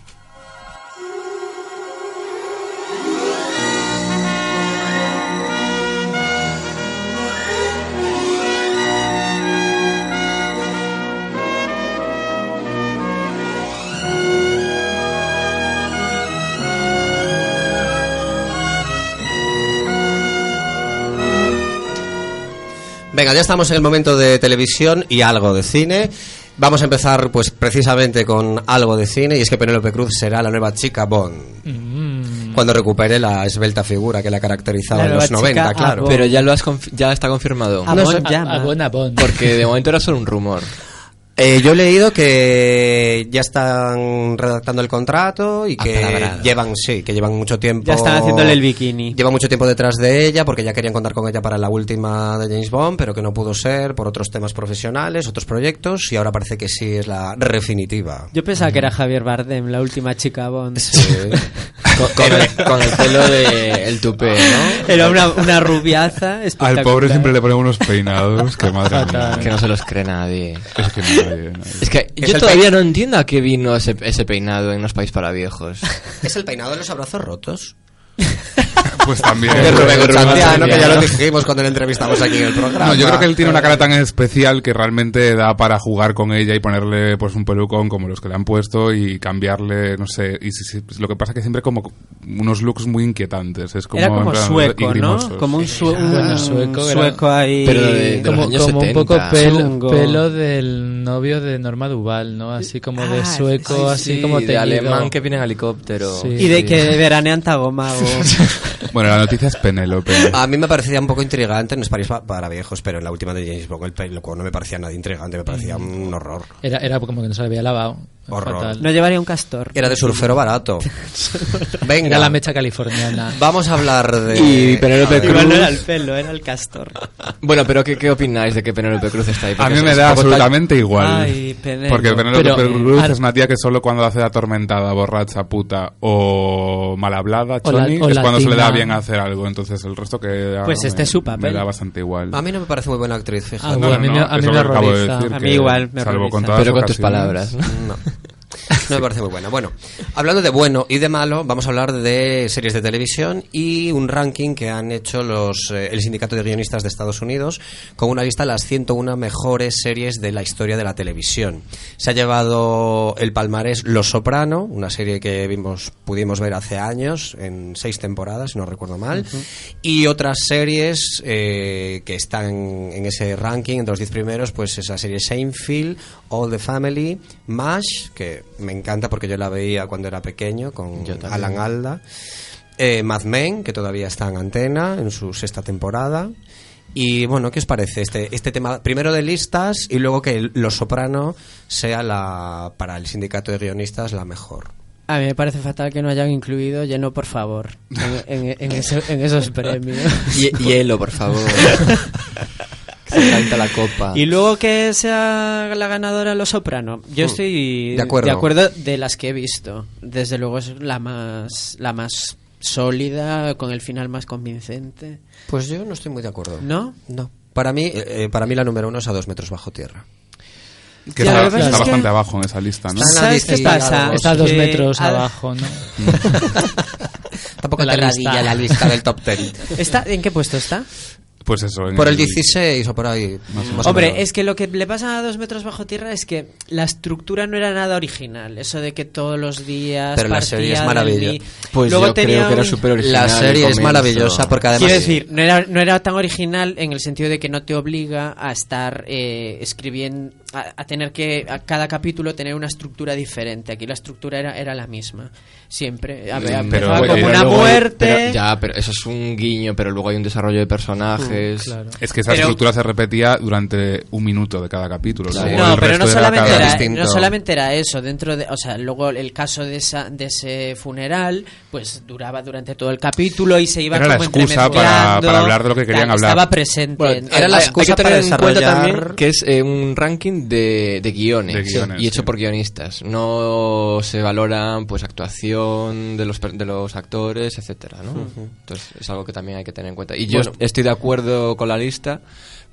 Venga, ya estamos en el momento de televisión y algo de cine. Vamos a empezar, pues, precisamente con algo de cine, y es que Penélope Cruz será la nueva chica Bond. Mm. Cuando recupere la esbelta figura que la caracterizaba La en los nueva chica 90, claro. Bond. Pero ya lo has confi- ya está confirmado. Ah, No. A, a Bon, a Bon. Porque de momento era solo un rumor. Eh, yo he leído que ya están redactando el contrato y que Apalabrado. llevan, sí, que llevan mucho tiempo. Ya están haciéndole el bikini. Llevan mucho tiempo detrás de ella porque ya querían contar con ella para la última de James Bond, pero que no pudo ser por otros temas profesionales, otros proyectos, y ahora parece que sí es la definitiva. Yo pensaba que era Javier Bardem, la última chica Bond. Con, con el, con el pelo de el tupé, ¿no? Era una, una rubiaza Al pobre siempre le ponemos unos peinados que madre mía. Que no se los cree nadie. Es que nadie, nadie. Es que Es yo todavía no entiendo a qué vino ese, ese peinado en los países para viejos. ¿Es el peinado de los abrazos rotos? Pues también. De Rubén Rubén Santiano, que ya lo dijimos cuando le entrevistamos aquí en el programa. No, yo creo que él tiene una cara tan especial que realmente da para jugar con ella y ponerle pues un pelucón como los que le han puesto y cambiarle, no sé, y si- si- lo que pasa que siempre como unos looks muy inquietantes, es como Era como plan, sueco. ¿no? Como un, su- un Bueno, sueco ahí. Pero de- de- como, los años como un 70. poco pelo, pelo del novio de Norma Duval, ¿no? Así como de Ah, sueco, así sí, como de teñido. alemán que viene en helicóptero. Sí. Y de que veranean Tagomago. Bueno, la noticia es Penélope. A mí me parecía un poco intrigante, no es París pa- para viejos, pero en la última de James Bond el pelo no me parecía nada intrigante, me parecía un horror. Era, era como que no se le había lavado. Horror. Fatal. No llevaría un castor. Era de surfero barato. Venga, Era la mecha californiana. vamos a hablar de... Y Penélope Igual no era Cruz. el pelo, era el castor. Bueno, pero ¿qué, qué opináis de que Penélope Cruz está ahí? A mí me da tal- absolutamente igual. Ay. Porque Penélope Pero, Cruz eh, es una tía que solo cuando hace atormentada, borracha, puta o mal hablada, O la- choni, o es cuando se le da bien hacer algo. Entonces el resto que Pues este me- es su papel. Me da bastante igual. A mí no me parece muy buena actriz, fíjate. Ah, a mí me- a mí me de A igual, me salvo con horroriza. todas Pero con tus palabras. ¿no? No. Me parece muy buena. Bueno, hablando de bueno y de malo, vamos a hablar de series de televisión y un ranking que han hecho los, eh, el Sindicato de Guionistas de Estados Unidos con una lista de las 101 mejores series de la historia de la televisión. Se ha llevado el palmarés Los Soprano, una serie que vimos, pudimos ver hace años, en seis temporadas, si no recuerdo mal, y otras series eh, que están en ese ranking, entre los 10 primeros, pues esa serie Seinfeld, All the Family, MASH, que me encanta porque yo la veía cuando era pequeño con. Alan Alda, eh, Mad Men, que todavía está en antena en su sexta temporada. Y bueno, ¿qué os parece este, este tema? Primero de listas y luego que Los Soprano sea la, para el sindicato de guionistas la mejor. A mí me parece fatal que no hayan incluido Lleno, por favor, en, en- en ese- en esos premios. Hie- Hielo, por favor. que se canta la copa. Y luego que sea la ganadora Los Soprano. Yo estoy De acuerdo. de las que he visto. Desde luego es la más la más sólida, con el final más convincente. Pues yo no estoy muy de acuerdo. ¿No? No. Para mí, eh, eh, para mí la número uno es a dos metros bajo tierra. Que Ya, está, que está es que- bastante abajo en esa lista, ¿no? ¿Sabes qué pasa? Está a dos que metros ha- abajo, ¿no? Tampoco En la te lista. la lista del top ten. ¿Está, ¿En qué puesto está? Pues eso. en Por el 16 o por ahí. más Hombre, menos. es que lo que le pasa a dos metros bajo tierra es que la estructura no era nada original. Eso de que todos los días. Pero la serie es maravillosa. Pues Luego yo tenía creo que era súper original. La el serie es maravillosa porque además... Quiero decir, no era, no era tan original en el sentido de que no te obliga a estar eh, escribiendo, a, a tener que, a cada capítulo tener una estructura diferente. Aquí la estructura era, era la misma, siempre. A ver, Mm, empezaba pero- como pero una luego hay- muerte. pero- ya, pero eso es un guiño, pero luego hay un desarrollo de personajes. Claro. Es que esa Pero- estructura se repetía durante un minuto de cada capítulo. Claro. luego No, pero no solamente, era, distinto. no solamente era eso, dentro de, o sea, luego el caso de esa de ese funeral, pues duraba durante todo el capítulo y se iba Era la como excusa para- para hablar de lo que querían hablar. Estaba presente. Bueno, Era la excusa hay que para tener en cuenta desarrollar- también que es eh, un ranking de, de guiones, De guiones, y hecho sí. por guionistas. No se valoran pues actuación de los per- de los actores, etcétera, ¿no? Entonces es algo que también hay que tener en cuenta. Y yo Bueno. estoy de acuerdo con la lista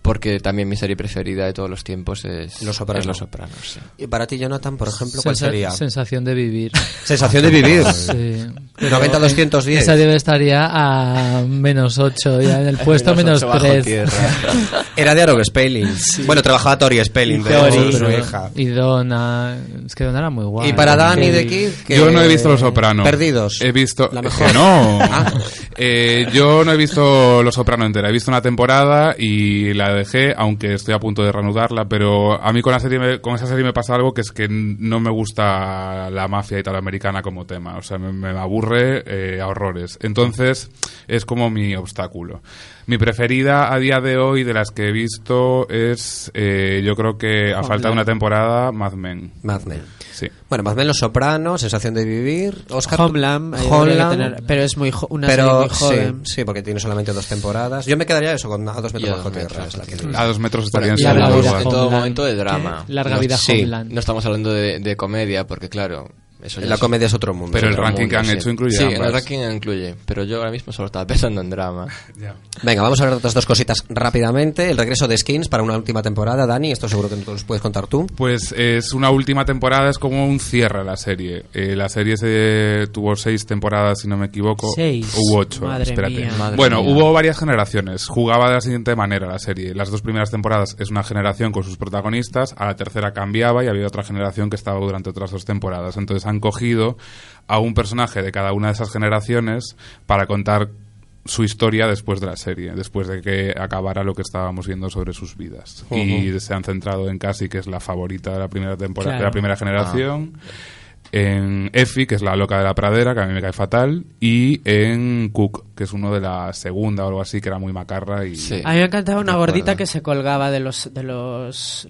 porque también mi serie preferida de todos los tiempos es Los Sopranos. es Los Sopranos, sí. Y para ti, Jonathan, por ejemplo, ¿cuál Sensa- sería? Sensación de vivir. Sensación de vivir. Sí. Pero 90-210. Esa debe estaría a menos 8, ya en el puesto menos ocho bajo 3. tierra. Era de Aaron Spelling. Bueno, trabajaba Tori Spelling, de Tori. su- hija. Y Donna. Es que Donna era muy guay. Y para Dani de Kid, que- Yo no he visto Los Soprano. Perdidos. He visto. La mejor. Que no. Ah. Eh, yo no he visto Los Soprano entera. He visto una temporada y la dejé, aunque estoy a punto de reanudarla. Pero a mí con, la serie me- con esa serie me pasa algo que es que no me gusta la mafia italoamericana como tema. O sea, me, me eh, a horrores. Entonces, es como mi obstáculo. Mi preferida a día de hoy de las que he visto es, eh, yo creo que a falta de una temporada, Mad Men. Mad Men. Sí. Bueno, Mad Men, Los Sopranos, Sensación de Vivir, Oscar. Homeland, que Homeland, tener- pero es muy jo- una serie pero muy joven. Sí, sí, porque tiene solamente dos temporadas. Yo me quedaría eso con A dos metros bajo tierra. metros Es la que bajo digo. A dos metros estaría en y a segundo la vida en todo momento de drama. ¿Qué? Larga No- vida sí. Homeland. No estamos hablando de, de comedia, porque claro, eso La comedia es otro mundo. Pero el ranking que han sí. hecho incluye Sí, en el ranking incluye, pero yo ahora mismo solo estaba pensando en drama. Venga, vamos a hablar de otras dos cositas rápidamente. El regreso de Skins para una última temporada. Dani, esto seguro que nos puedes contar tú. Pues es una última temporada, es como un cierre a la serie. Eh, la serie se tuvo seis temporadas, si no me equivoco. Seis. Hubo ocho, Madre espérate. mía. Madre bueno, mía. hubo varias generaciones. Jugaba de la siguiente manera la serie. Las dos primeras temporadas es una generación con sus protagonistas, a la tercera cambiaba y había otra generación que estaba durante otras dos temporadas. Entonces han cogido a un personaje de cada una de esas generaciones para contar su historia después de la serie, después de que acabara lo que estábamos viendo sobre sus vidas. Y se han centrado en Cassie, que es la favorita de la primera temporada, de la primera generación, en Effie, que es la loca de la pradera, que a mí me cae fatal, y en Cook, que es uno de la segunda o algo así, que era muy macarra y Sí. A mí me encantaba una gordita que se colgaba de los de los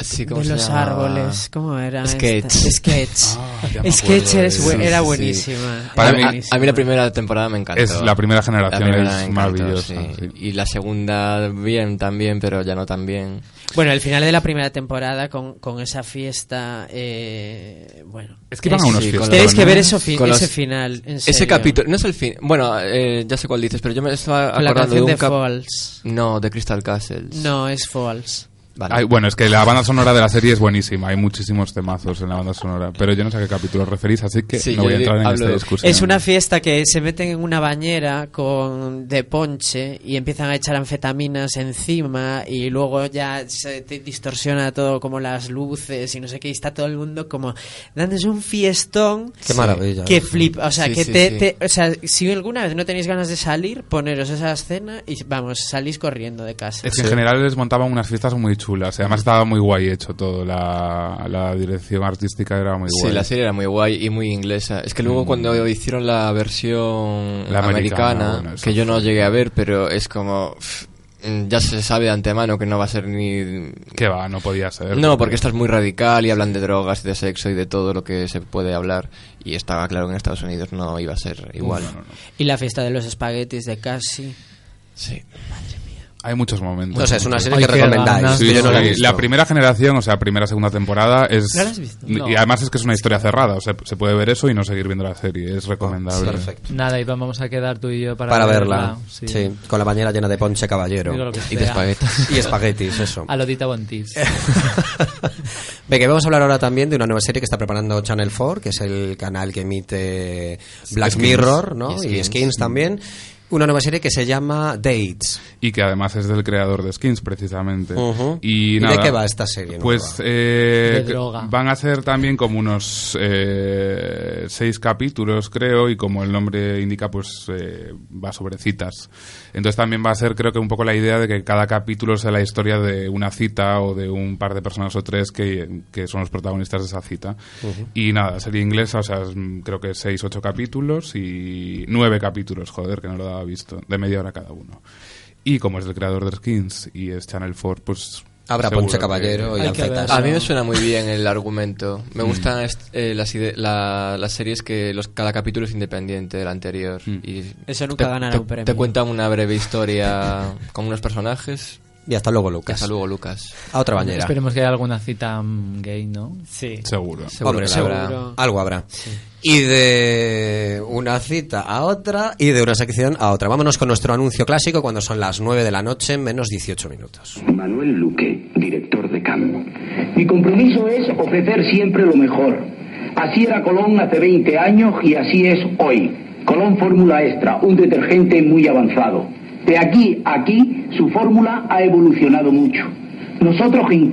Sí, ¿cómo de se los árboles. ¿Cómo era? Sketch. esta? Sketch. Ah, Sketch eres de- bu- era sí, sí. buenísima. Para era mí, a- buenísima. a mí la primera temporada me encantó. Es la primera generación, La primera es encantó, maravillosa. sí. sí. Y la segunda bien también, pero ya no tan bien. Bueno, el final de la primera temporada con, con esa fiesta. eh, bueno. Es que iban a unos fiestas. Tenéis que ver eso fi- los- ese final. en Ese serio. capítulo, no es el fin. Bueno, eh, ya sé cuál dices, pero yo me estaba Con la acordando canción de de, un cap- Falls. No, de Crystal Castles. No, es Falls. Vale. Ay, bueno, es que la banda sonora de la serie es buenísima. Hay muchísimos temazos en la banda sonora. Pero yo no sé a qué capítulo os referís, así que Sí, no voy a entrar en esta discusión. Es una fiesta que se meten en una bañera con de ponche y empiezan a echar anfetaminas encima y luego ya se te distorsiona todo como las luces y no sé qué y está todo el mundo como dándose un fiestón Qué maravilla. que flip, o sea, Sí, que sí, te, sí. te- o sea, si alguna vez no tenéis ganas de salir, poneros esa escena y vamos, salís corriendo de casa. Es que en general les montaban unas fiestas muy chulas. Además estaba muy guay hecho todo. La, la dirección artística era muy guay. Sí, la serie era muy guay y muy inglesa. Es que luego cuando hicieron la versión La americana, americana, bueno, que yo no llegué a ver, pero es como... pff, mm, Ya se sabe de antemano que no va a ser ni... Que va, no podía ser. No, porque esta es muy radical y hablan de drogas, de sexo y de todo lo que se puede hablar. Y estaba claro que en Estados Unidos no iba a ser igual. No, no, no. Y la fiesta de los espaguetis de casi. Sí. Hay muchos momentos. No sé, es una serie Ay, que recomendáis. Sí, yo no la he sí, visto. la primera generación, o sea, primera segunda temporada es ¿No la has visto? y No. además es que es una historia cerrada, o sea, se puede ver eso y no seguir viendo la serie, es recomendable. Perfecto. Nada, Iván, vamos a quedar tú y yo para, Para verla. Sí. Sí. con la bañera llena de ponche caballero. Y de sea. espaguetas. Y espaguetis, eso. A Lodita Bontis. Venga, vamos a hablar ahora también de una nueva serie que está preparando Channel 4, que es el canal que emite Black Skins. Mirror, ¿no? Y Y Skins. Skins también. Una nueva serie que se llama Dates. Y que además es del creador de Skins, precisamente. Y, ¿Y de qué va esta serie Pues eh, De droga. van a ser también como unos eh, seis capítulos, creo, y como el nombre indica, pues eh, va sobre citas. Entonces también va a ser, creo que un poco la idea de que cada capítulo sea la historia de una cita o de un par de personas o tres que, que son los protagonistas de esa cita. Y nada, serie inglesa, o sea, mm, creo que seis, ocho capítulos y nueve capítulos, joder, que no lo daba visto, de media hora cada uno. Y como es el creador de Skins y es Channel 4, pues... Habrá Ponche que- Caballero y Alcetas. A mí me suena muy bien el argumento. Me gustan est- eh, las, la- las series que los, cada capítulo es independiente del anterior. Mm. Y Eso nunca te, ganará te- un premio. Te cuentan una breve historia con unos personajes. Y hasta luego, Y Lucas. hasta luego, Lucas. A otra bañera. Esperemos que haya alguna cita mm, gay, ¿no? Sí. Seguro. Seguro Hombre, seguro. habrá. Algo habrá. Y de una cita a otra y de una sección a otra. Vámonos con nuestro anuncio clásico cuando son las 9 de la noche menos 18 minutos. Manuel Luque, director de CAM. Mi compromiso es ofrecer siempre lo mejor. Así era Colón hace 20 años y así es hoy. Colón Fórmula Extra, un detergente muy avanzado. De aquí a aquí, su fórmula ha evolucionado mucho. Nosotros en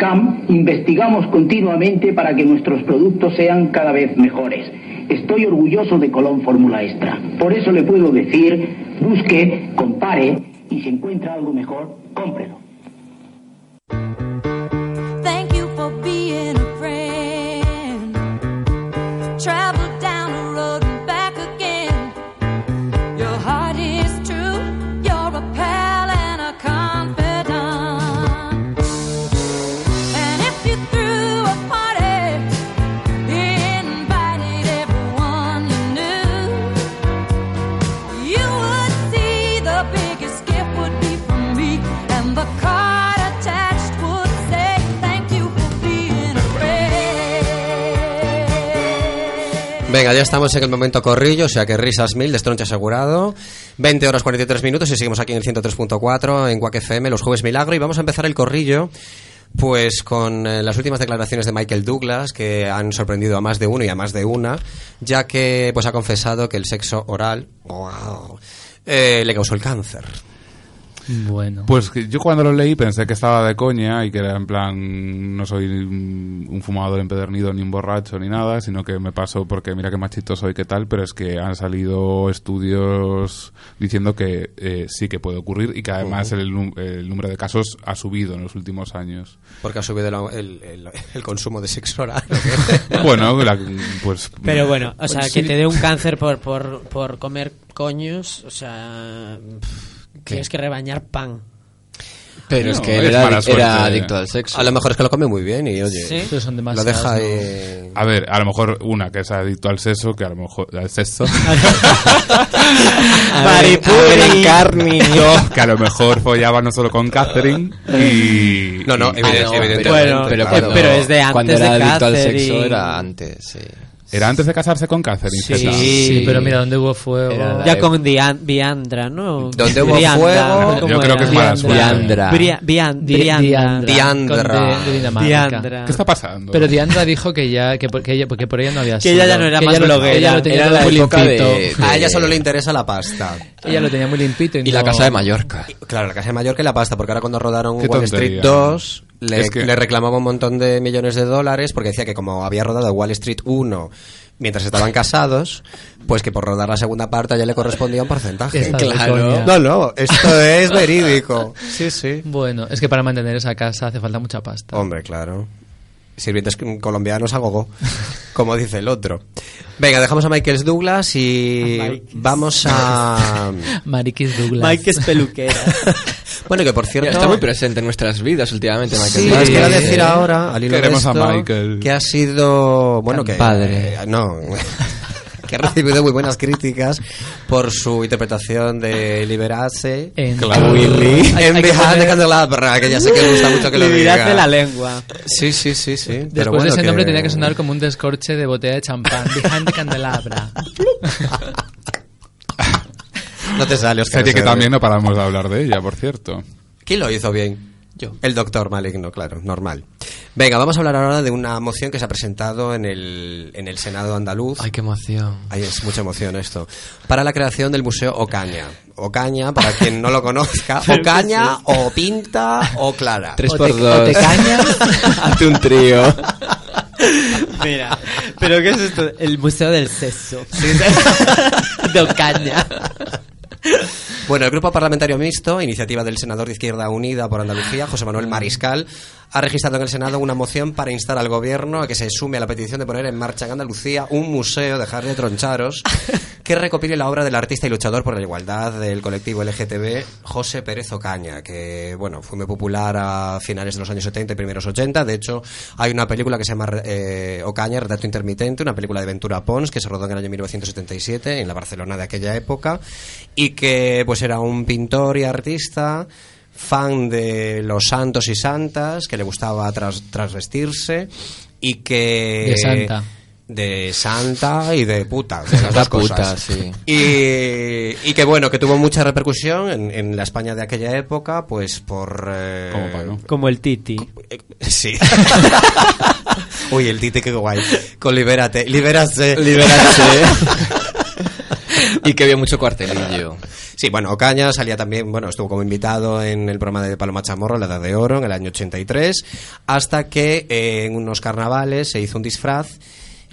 investigamos continuamente para que nuestros productos sean cada vez mejores. Estoy orgulloso de Colón Fórmula Extra. Por eso le puedo decir, busque, compare y si encuentra algo mejor, cómprelo. Venga, ya estamos en el momento corrillo, o sea que risas mil, destronche asegurado. 20 horas 43 minutos y seguimos aquí en el 103.4 en Quack FM, los jueves milagro. Y vamos a empezar el corrillo. Pues con eh, las últimas declaraciones de Michael Douglas que han sorprendido a más de uno y a más de una, ya que pues ha confesado que el sexo oral eh, le causó el cáncer. Bueno. Pues que yo cuando lo leí pensé que estaba de coña y que era en plan, no soy un fumador empedernido ni un borracho ni nada, sino que me pasó porque mira qué machito soy, qué tal, pero es que han salido estudios diciendo que eh, sí que puede ocurrir y que además el, número de casos ha subido en los últimos años. Porque ha subido el, el- el consumo de sexo oral. bueno, la- pues... Pero bueno, o sea, Sí. que te dé un cáncer por, por, por comer coños, o sea, pff, tienes que rebañar pan. Pero es No, que él es era, era adicto al sexo. A lo mejor es que lo come muy bien y oye, Sí. Son lo deja. A ver, a lo mejor una que es adicto al sexo, que a lo mejor al sexo, Maripuri. Yo, que a lo mejor follaba no solo con Catherine y No, no, evidente- no, evidentemente. Bueno, pero, cuando, pero es de antes cuando de era adicto al Catherine. sexo era antes, sí. Era antes de casarse con Catherine. Sí. Sí, pero mira, donde hubo fuego. Ya con Dian- Viandra, ¿no? Donde hubo Viandra, fuego, ¿cómo Yo creo que es mala suerte. Diandra. Bria- Vian- Di- Briandra. Diandra. con de- de Dinamarca. Diandra. ¿Qué está pasando? Pero Diandra dijo que ya que ella, porque por ella no había Que ella ya no era más bloguera. Era la muy época limpito. de- A ella solo le interesa la pasta. Ella lo tenía muy limpito. Y la no- casa de Mallorca. Claro, la casa de Mallorca y la pasta, porque ahora cuando rodaron Qué Wall Street tontería. 2, le, Es que- le reclamaba un montón de millones de dólares porque decía que como había rodado Wall Street 1 mientras estaban casados, pues que por rodar la segunda parte a ella le correspondía un porcentaje. Claro. No, no, esto es verídico. Sí, sí. Bueno, es que para mantener esa casa hace falta mucha pasta. Hombre, claro. Sirvientes colombianos a gogo, como dice el otro. Venga, dejamos a Michael Douglas y A Michael. vamos a... Mariquis Douglas. Mike es peluquera. Bueno, que por cierto... Está muy presente en nuestras vidas últimamente, Michael Sí, Douglas. quiero decir ahora, al hilo de Queremos a esto, Michael. que ha sido, bueno, que Padre. eh, no, que ha recibido muy buenas críticas por su interpretación de Liberace En- Claro. Willy en Behind the Candelabra, que ya sé que le gusta mucho que lo diga. de la lengua. Sí, sí, sí, sí. Después Pero de bueno, ese que- nombre tenía que sonar como un descorche de botella de champán. Behind the candelabra. No te sale, Oscar. Serie que también no paramos de hablar de ella, por cierto. ¿Quién lo hizo bien? Yo. El doctor maligno, claro, normal. Venga, vamos a hablar ahora de una moción que se ha presentado en el, en el Senado andaluz. Ay, qué emoción. Ay, es mucha emoción esto. Para la creación del Museo Ocaña. Ocaña, para quien no lo conozca, Ocaña o Pinta o Clara. Tres O por te- dos. o te cañas. Hace un trío. Mira, ¿pero qué es esto? El Museo del Sexo. de Ocaña. Bueno, el Grupo Parlamentario Mixto, iniciativa del senador de Izquierda Unida por Andalucía, José Manuel Mariscal, ha registrado en el Senado una moción para instar al Gobierno a que se sume a la petición de poner en marcha en Andalucía un museo, dejar de troncharos, que recopile la obra del artista y luchador por la igualdad del colectivo LGTB, José Pérez Ocaña, que, bueno, fue muy popular a finales de los años 70 y primeros 80. De hecho, hay una película que se llama eh, Ocaña, Retrato Intermitente, una película de Ventura Pons, que se rodó en el año 1977, en la Barcelona de aquella época, y que, pues, era un pintor y artista fan de los santos y santas, que le gustaba tras, trasvestirse y que... De santa. De santa y de puta. De las La dos puta, cosas. sí. Y, y que bueno, que tuvo mucha repercusión en, en la España de aquella época, pues por... eh, ¿Cómo pa' no? Como el Titi. eh, Sí. Uy, el tite, qué guay. Con Libérate. Libérate. y que había mucho cuartelillo. Sí, bueno, Ocaña salía también, bueno, estuvo como invitado en el programa de Paloma Chamorro, La Edad de Oro, en el año 83, hasta que eh, en unos carnavales se hizo un disfraz.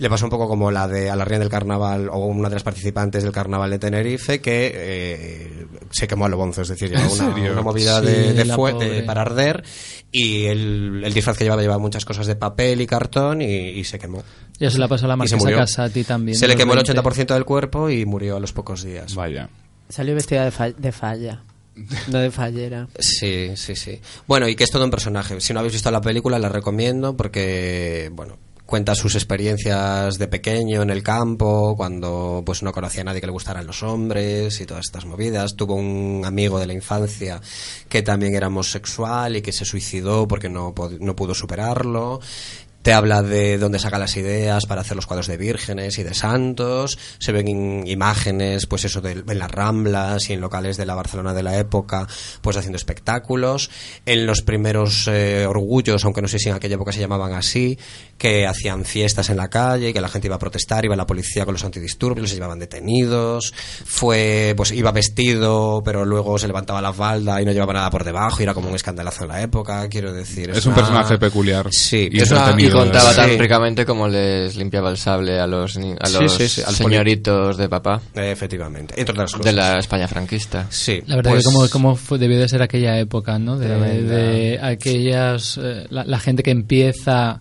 Le pasó un poco como la de a la reina del carnaval o una de las participantes del carnaval de Tenerife que eh, se quemó a lo bonzo, es decir, llevaba ¿En una, una movida Sí, de, de fue- para arder y el, el disfraz que llevaba llevaba muchas cosas de papel y cartón y, y se quemó. Ya se la pasó a la marquesa. Casati también. Se le quemó el 20. 80% del cuerpo y murió a los pocos días. Vaya. Salió vestida de, fa- de falla. No de fallera. Sí, sí, sí. Bueno, y que es todo un personaje. Si no habéis visto la película, la recomiendo porque, bueno, cuenta sus experiencias de pequeño en el campo, cuando pues no conocía a nadie que le gustaran los hombres y todas estas movidas. Tuvo un amigo de la infancia que también era homosexual y que se suicidó porque no, no pudo superarlo. Te habla de dónde saca las ideas para hacer los cuadros de vírgenes y de santos. Se ven in- imágenes, pues eso, de, en las ramblas y en locales de la Barcelona de la época, pues haciendo espectáculos. En los primeros eh, orgullos, aunque no sé si en aquella época se llamaban así, que hacían fiestas en la calle y que la gente iba a protestar, iba la policía con los antidisturbios, se llevaban detenidos. Fue, pues iba vestido, pero luego se levantaba la falda y no llevaba nada por debajo y era como un escandalazo en la época, quiero decir. Es un una- personaje peculiar. Sí, Y es una- contaba Sí. tan ricamente como les limpiaba el sable a los, ni- a los sí, sí, al señoritos de papá Eh, efectivamente, entre otras cosas. de la España franquista. Sí, La verdad pues- que como, como fue- debió de ser aquella época, ¿no? De, de aquellas... eh, la, la gente que empieza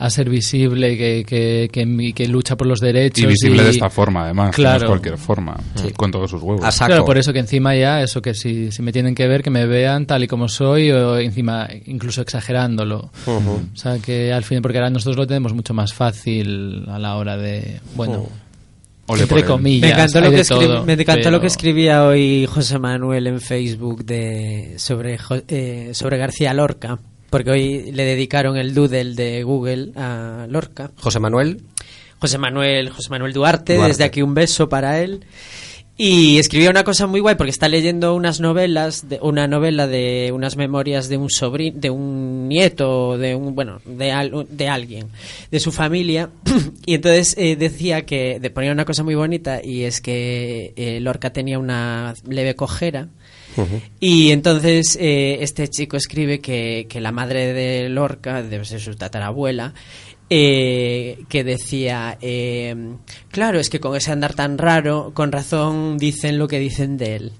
a ser visible, que, que, que, lucha por los derechos. Y visible de esta forma, además, no Claro. es cualquier forma, con todos sus huevos. Claro, por eso que encima ya, eso que si, si me tienen que ver, que me vean tal y como soy, o encima incluso exagerándolo. O sea, que al fin, porque ahora nosotros lo tenemos mucho más fácil a la hora de, bueno, Ole entre por él. comillas, Me encantó, lo que, de escri- todo, me encantó pero- lo que escribía hoy José Manuel en Facebook de sobre, eh, sobre García Lorca, porque hoy le dedicaron el doodle de Google a Lorca. José Manuel. José Manuel, José Manuel Duarte, Duarte. desde aquí un beso para él. Y escribió una cosa muy guay porque está leyendo unas novelas, de, una novela de unas memorias de un sobrino, de un nieto, de un bueno, de, al- de alguien, de su familia. y entonces eh, decía que de, ponía una cosa muy bonita y es que eh, Lorca tenía una leve cojera. Y entonces eh, este chico escribe que, que la madre de Lorca, debe ser su tatarabuela, eh, que decía, eh, claro, es que con ese andar tan raro, con razón dicen lo que dicen de él.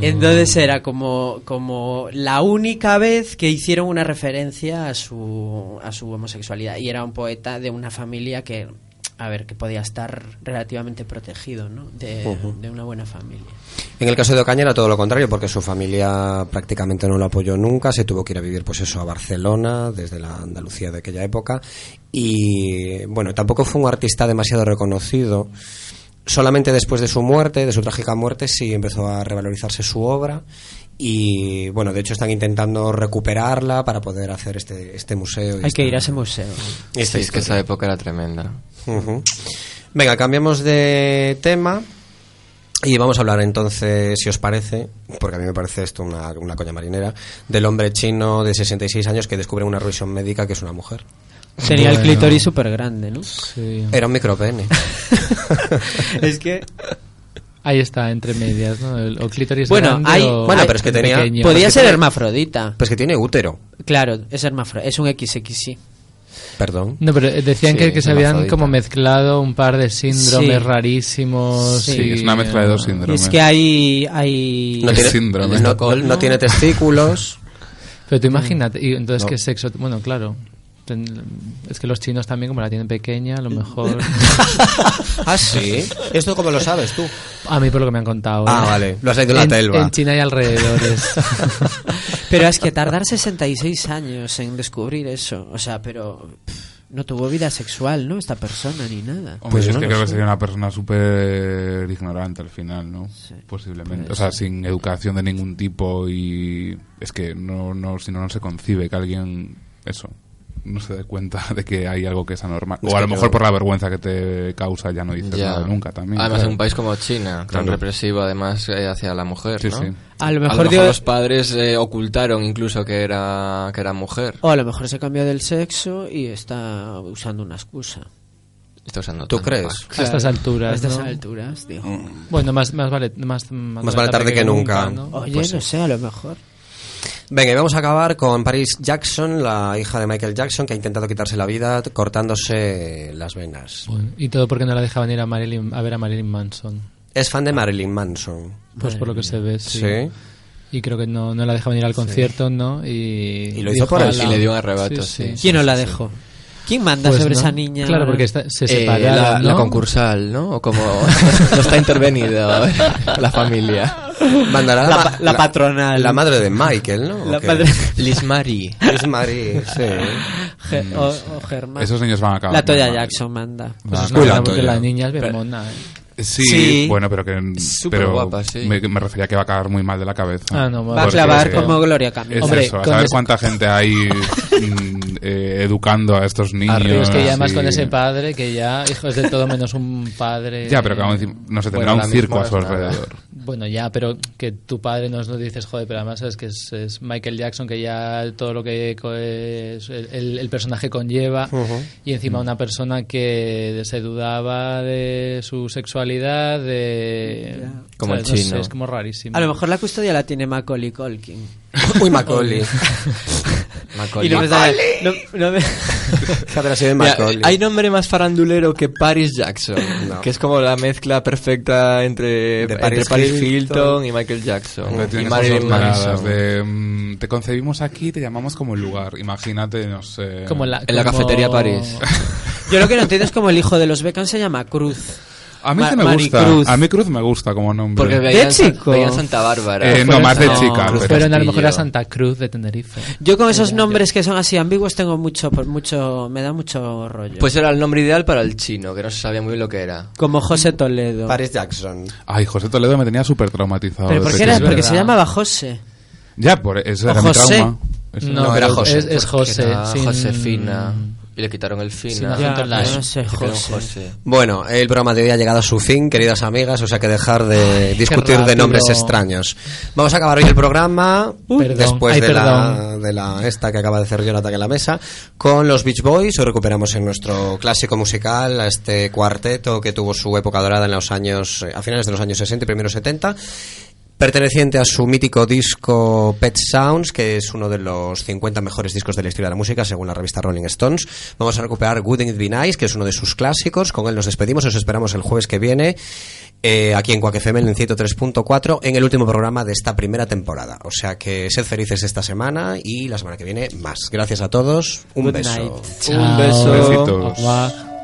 Entonces era como, como la única vez que hicieron una referencia a su, a su homosexualidad. Y era un poeta de una familia que, a ver, que podía estar relativamente protegido, ¿no? De, una buena familia. En el caso de Ocaña era todo lo contrario, porque su familia prácticamente no lo apoyó nunca, se tuvo que ir a vivir pues eso a Barcelona, desde la Andalucía de aquella época, y bueno, tampoco fue un artista demasiado reconocido. Solamente después de su muerte, de su trágica muerte, sí empezó a revalorizarse su obra y bueno, de hecho están intentando recuperarla para poder hacer este, este museo. y Hay que ir a ese museo. Sí, es que esa época era tremenda. Venga, cambiamos de tema y vamos a hablar entonces, si os parece, porque a mí me parece esto una, una coña marinera, del hombre chino de 66 años que descubre una revisión médica que es una mujer. Tenía el clítoris súper grande, ¿no? Sí. Era un micropene. es que... Ahí está, entre medias, ¿no? El, o clítoris Bueno, grande hay- o Bueno, pero es que tenía- pequeño. Podía ser hermafrodita. Pues que tiene útero, Claro, es hermafro es un XXI. perdón. No, pero eh, decían Sí, que, que se habían hermafrodita. como mezclado un par de síndromes Sí. rarísimos. Sí, y, es una mezcla de dos eh, Y síndromes. es que hay... hay... No tiene, síndrome. no- no tiene testículos. Pero tú imagínate, y entonces No. qué sexo. Bueno, claro. Ten- Es que los chinos también, como la tienen pequeña, a lo mejor. ah, sí. ¿Esto cómo lo sabes tú? A mí por lo que me han contado. Ah, ¿eh? vale. Lo has leído en la telva. en China y alrededores. Pero es que tardar 66 años en descubrir eso, o sea, pero pff, no tuvo vida sexual, ¿no? Esta persona ni nada. Hombre, Pues yo es que creo que sería una persona súper ignorante al final, ¿no? Posiblemente. O sea, sin educación de ningún tipo y es que no, no, si no, no se concibe que alguien, eso, no se dé cuenta de que hay algo que es anormal. Es o a que lo yo- mejor por la vergüenza que te causa ya no dices Ya. nada nunca también. Además, claro. en un país como China, tan Claro. represivo además eh, hacia la mujer, Sí, ¿no? sí. A lo A mejor, lo mejor dio- los padres eh, ocultaron incluso que era, que era mujer. o a lo mejor se cambió del sexo y está usando una excusa. Está usando ¿Tú crees? A estas alturas, A estas ¿no? alturas, digo. Bueno, más, más vale, más, Más vale tarde que nunca. ¿no? Oye, Pues no sí. sé, a lo mejor. Venga, y vamos a acabar con Paris Jackson, la hija de Michael Jackson, que ha intentado quitarse la vida cortándose las venas. Bueno, y todo porque no la dejaban ir a, Marilyn, a ver a Marilyn Manson. Es fan de Marilyn Manson. Pues por lo que se ve, sí. Sí. Y creo que no, no la dejaban ir al concierto, ¿no? Y, Y lo hizo por "Ala". eso. Y le dio un arrebato, sí. ¿Quién no la dejó? ¿Quién manda Pues sobre no. esa niña? Claro, porque está- se Eh, separaron, la, la ¿no? concursal, ¿no? O como no está intervenido la familia. Mandará La pa- la patronal. La madre de Michael, ¿no? ¿O La padre- Liz Mari. Es Mari, sí. Ge- o, o Germán. Esos niños van a acabar. La Toya. Jackson manda. Pues es Van a una acabar porque mal. la niña es bien Pero- mona, ¿eh? Sí, Sí. bueno, pero que Súper pero guapa, sí. me, me refería a que va a acabar muy mal de la cabeza. Ah, no, Va a clavar como Gloria Camilo. Es Hombre, eso, a saber ese- cuánta gente hay mm, eh, educando a estos niños. Es que ya más y- con ese padre que ya, hijo, es de todo menos un padre. Ya, pero que aún no se tendrá Bueno, un circo a su alrededor. Bueno, ya, pero que tu padre nos lo dices, joder, pero además es que es, es Michael Jackson, que ya todo lo que co- es el, personaje conlleva, y encima una persona que se dudaba de su sexualidad, de... Como el ¿sabes? No sé, chino. es como rarísimo. A lo mejor la custodia la tiene Macaulay Culkin. Uy, Macaulay. Y no me sale- no- no me- Habrá sido Mira, hay nombre más farandulero que Paris Jackson, No. que es como la mezcla perfecta entre, entre Paris Paris, Hilton. Hilton, y Michael Jackson y Marilyn Manson. de mm, te concebimos aquí, te llamamos como el lugar. Imagínate, no sé. Como en la, En la como- cafetería París. Yo lo que no entiendo es como el hijo de los Beckham se llama Cruz. A mí Ma- me Maricruz. gusta. A mí Cruz me gusta como nombre. Porque veían, chico? veían Santa Bárbara. Eh, no, más de no, chica. Cruz pero- Fueron a lo mejor a. Santa Cruz de Tenerife. Yo con esos nombres que son así ambiguos tengo mucho, por mucho, me da mucho rollo. Pues era el nombre ideal para el chino, que no se sabía muy bien lo que era. como José Toledo. Paris Jackson. Ay, José Toledo me tenía súper traumatizado. Pero de ¿por qué era? Porque se llamaba José. Ya, por eso O era mi José. trauma. Eso. No, No, era José. Es, es José. Era sin- Josefina. Y le quitaron el Sin fina. acento Ya, no sé, José. José. Bueno, el programa de hoy ha llegado a su fin, queridas amigas, o sea que dejar de discutir de nombres extraños. Vamos a acabar hoy el programa, después ay, de la, de la esta que acaba de hacer Jonathan en la mesa, con los Beach Boys, hoy recuperamos en nuestro clásico musical a este cuarteto que tuvo su época dorada en los años, a finales de los años 60 y primeros 70, perteneciente a su mítico disco Pet Sounds, que es uno de los 50 mejores discos de la historia de la música, según la revista Rolling Stones. Vamos a recuperar Wouldn't It Be Nice, que es uno de sus clásicos. Con él nos despedimos, os esperamos el jueves que viene, eh, aquí en Quack FM en 103.4, en el último programa de esta primera temporada. O sea que sed felices esta semana y la semana que viene más. Gracias a todos, un Good beso. night. Un beso. Besitos.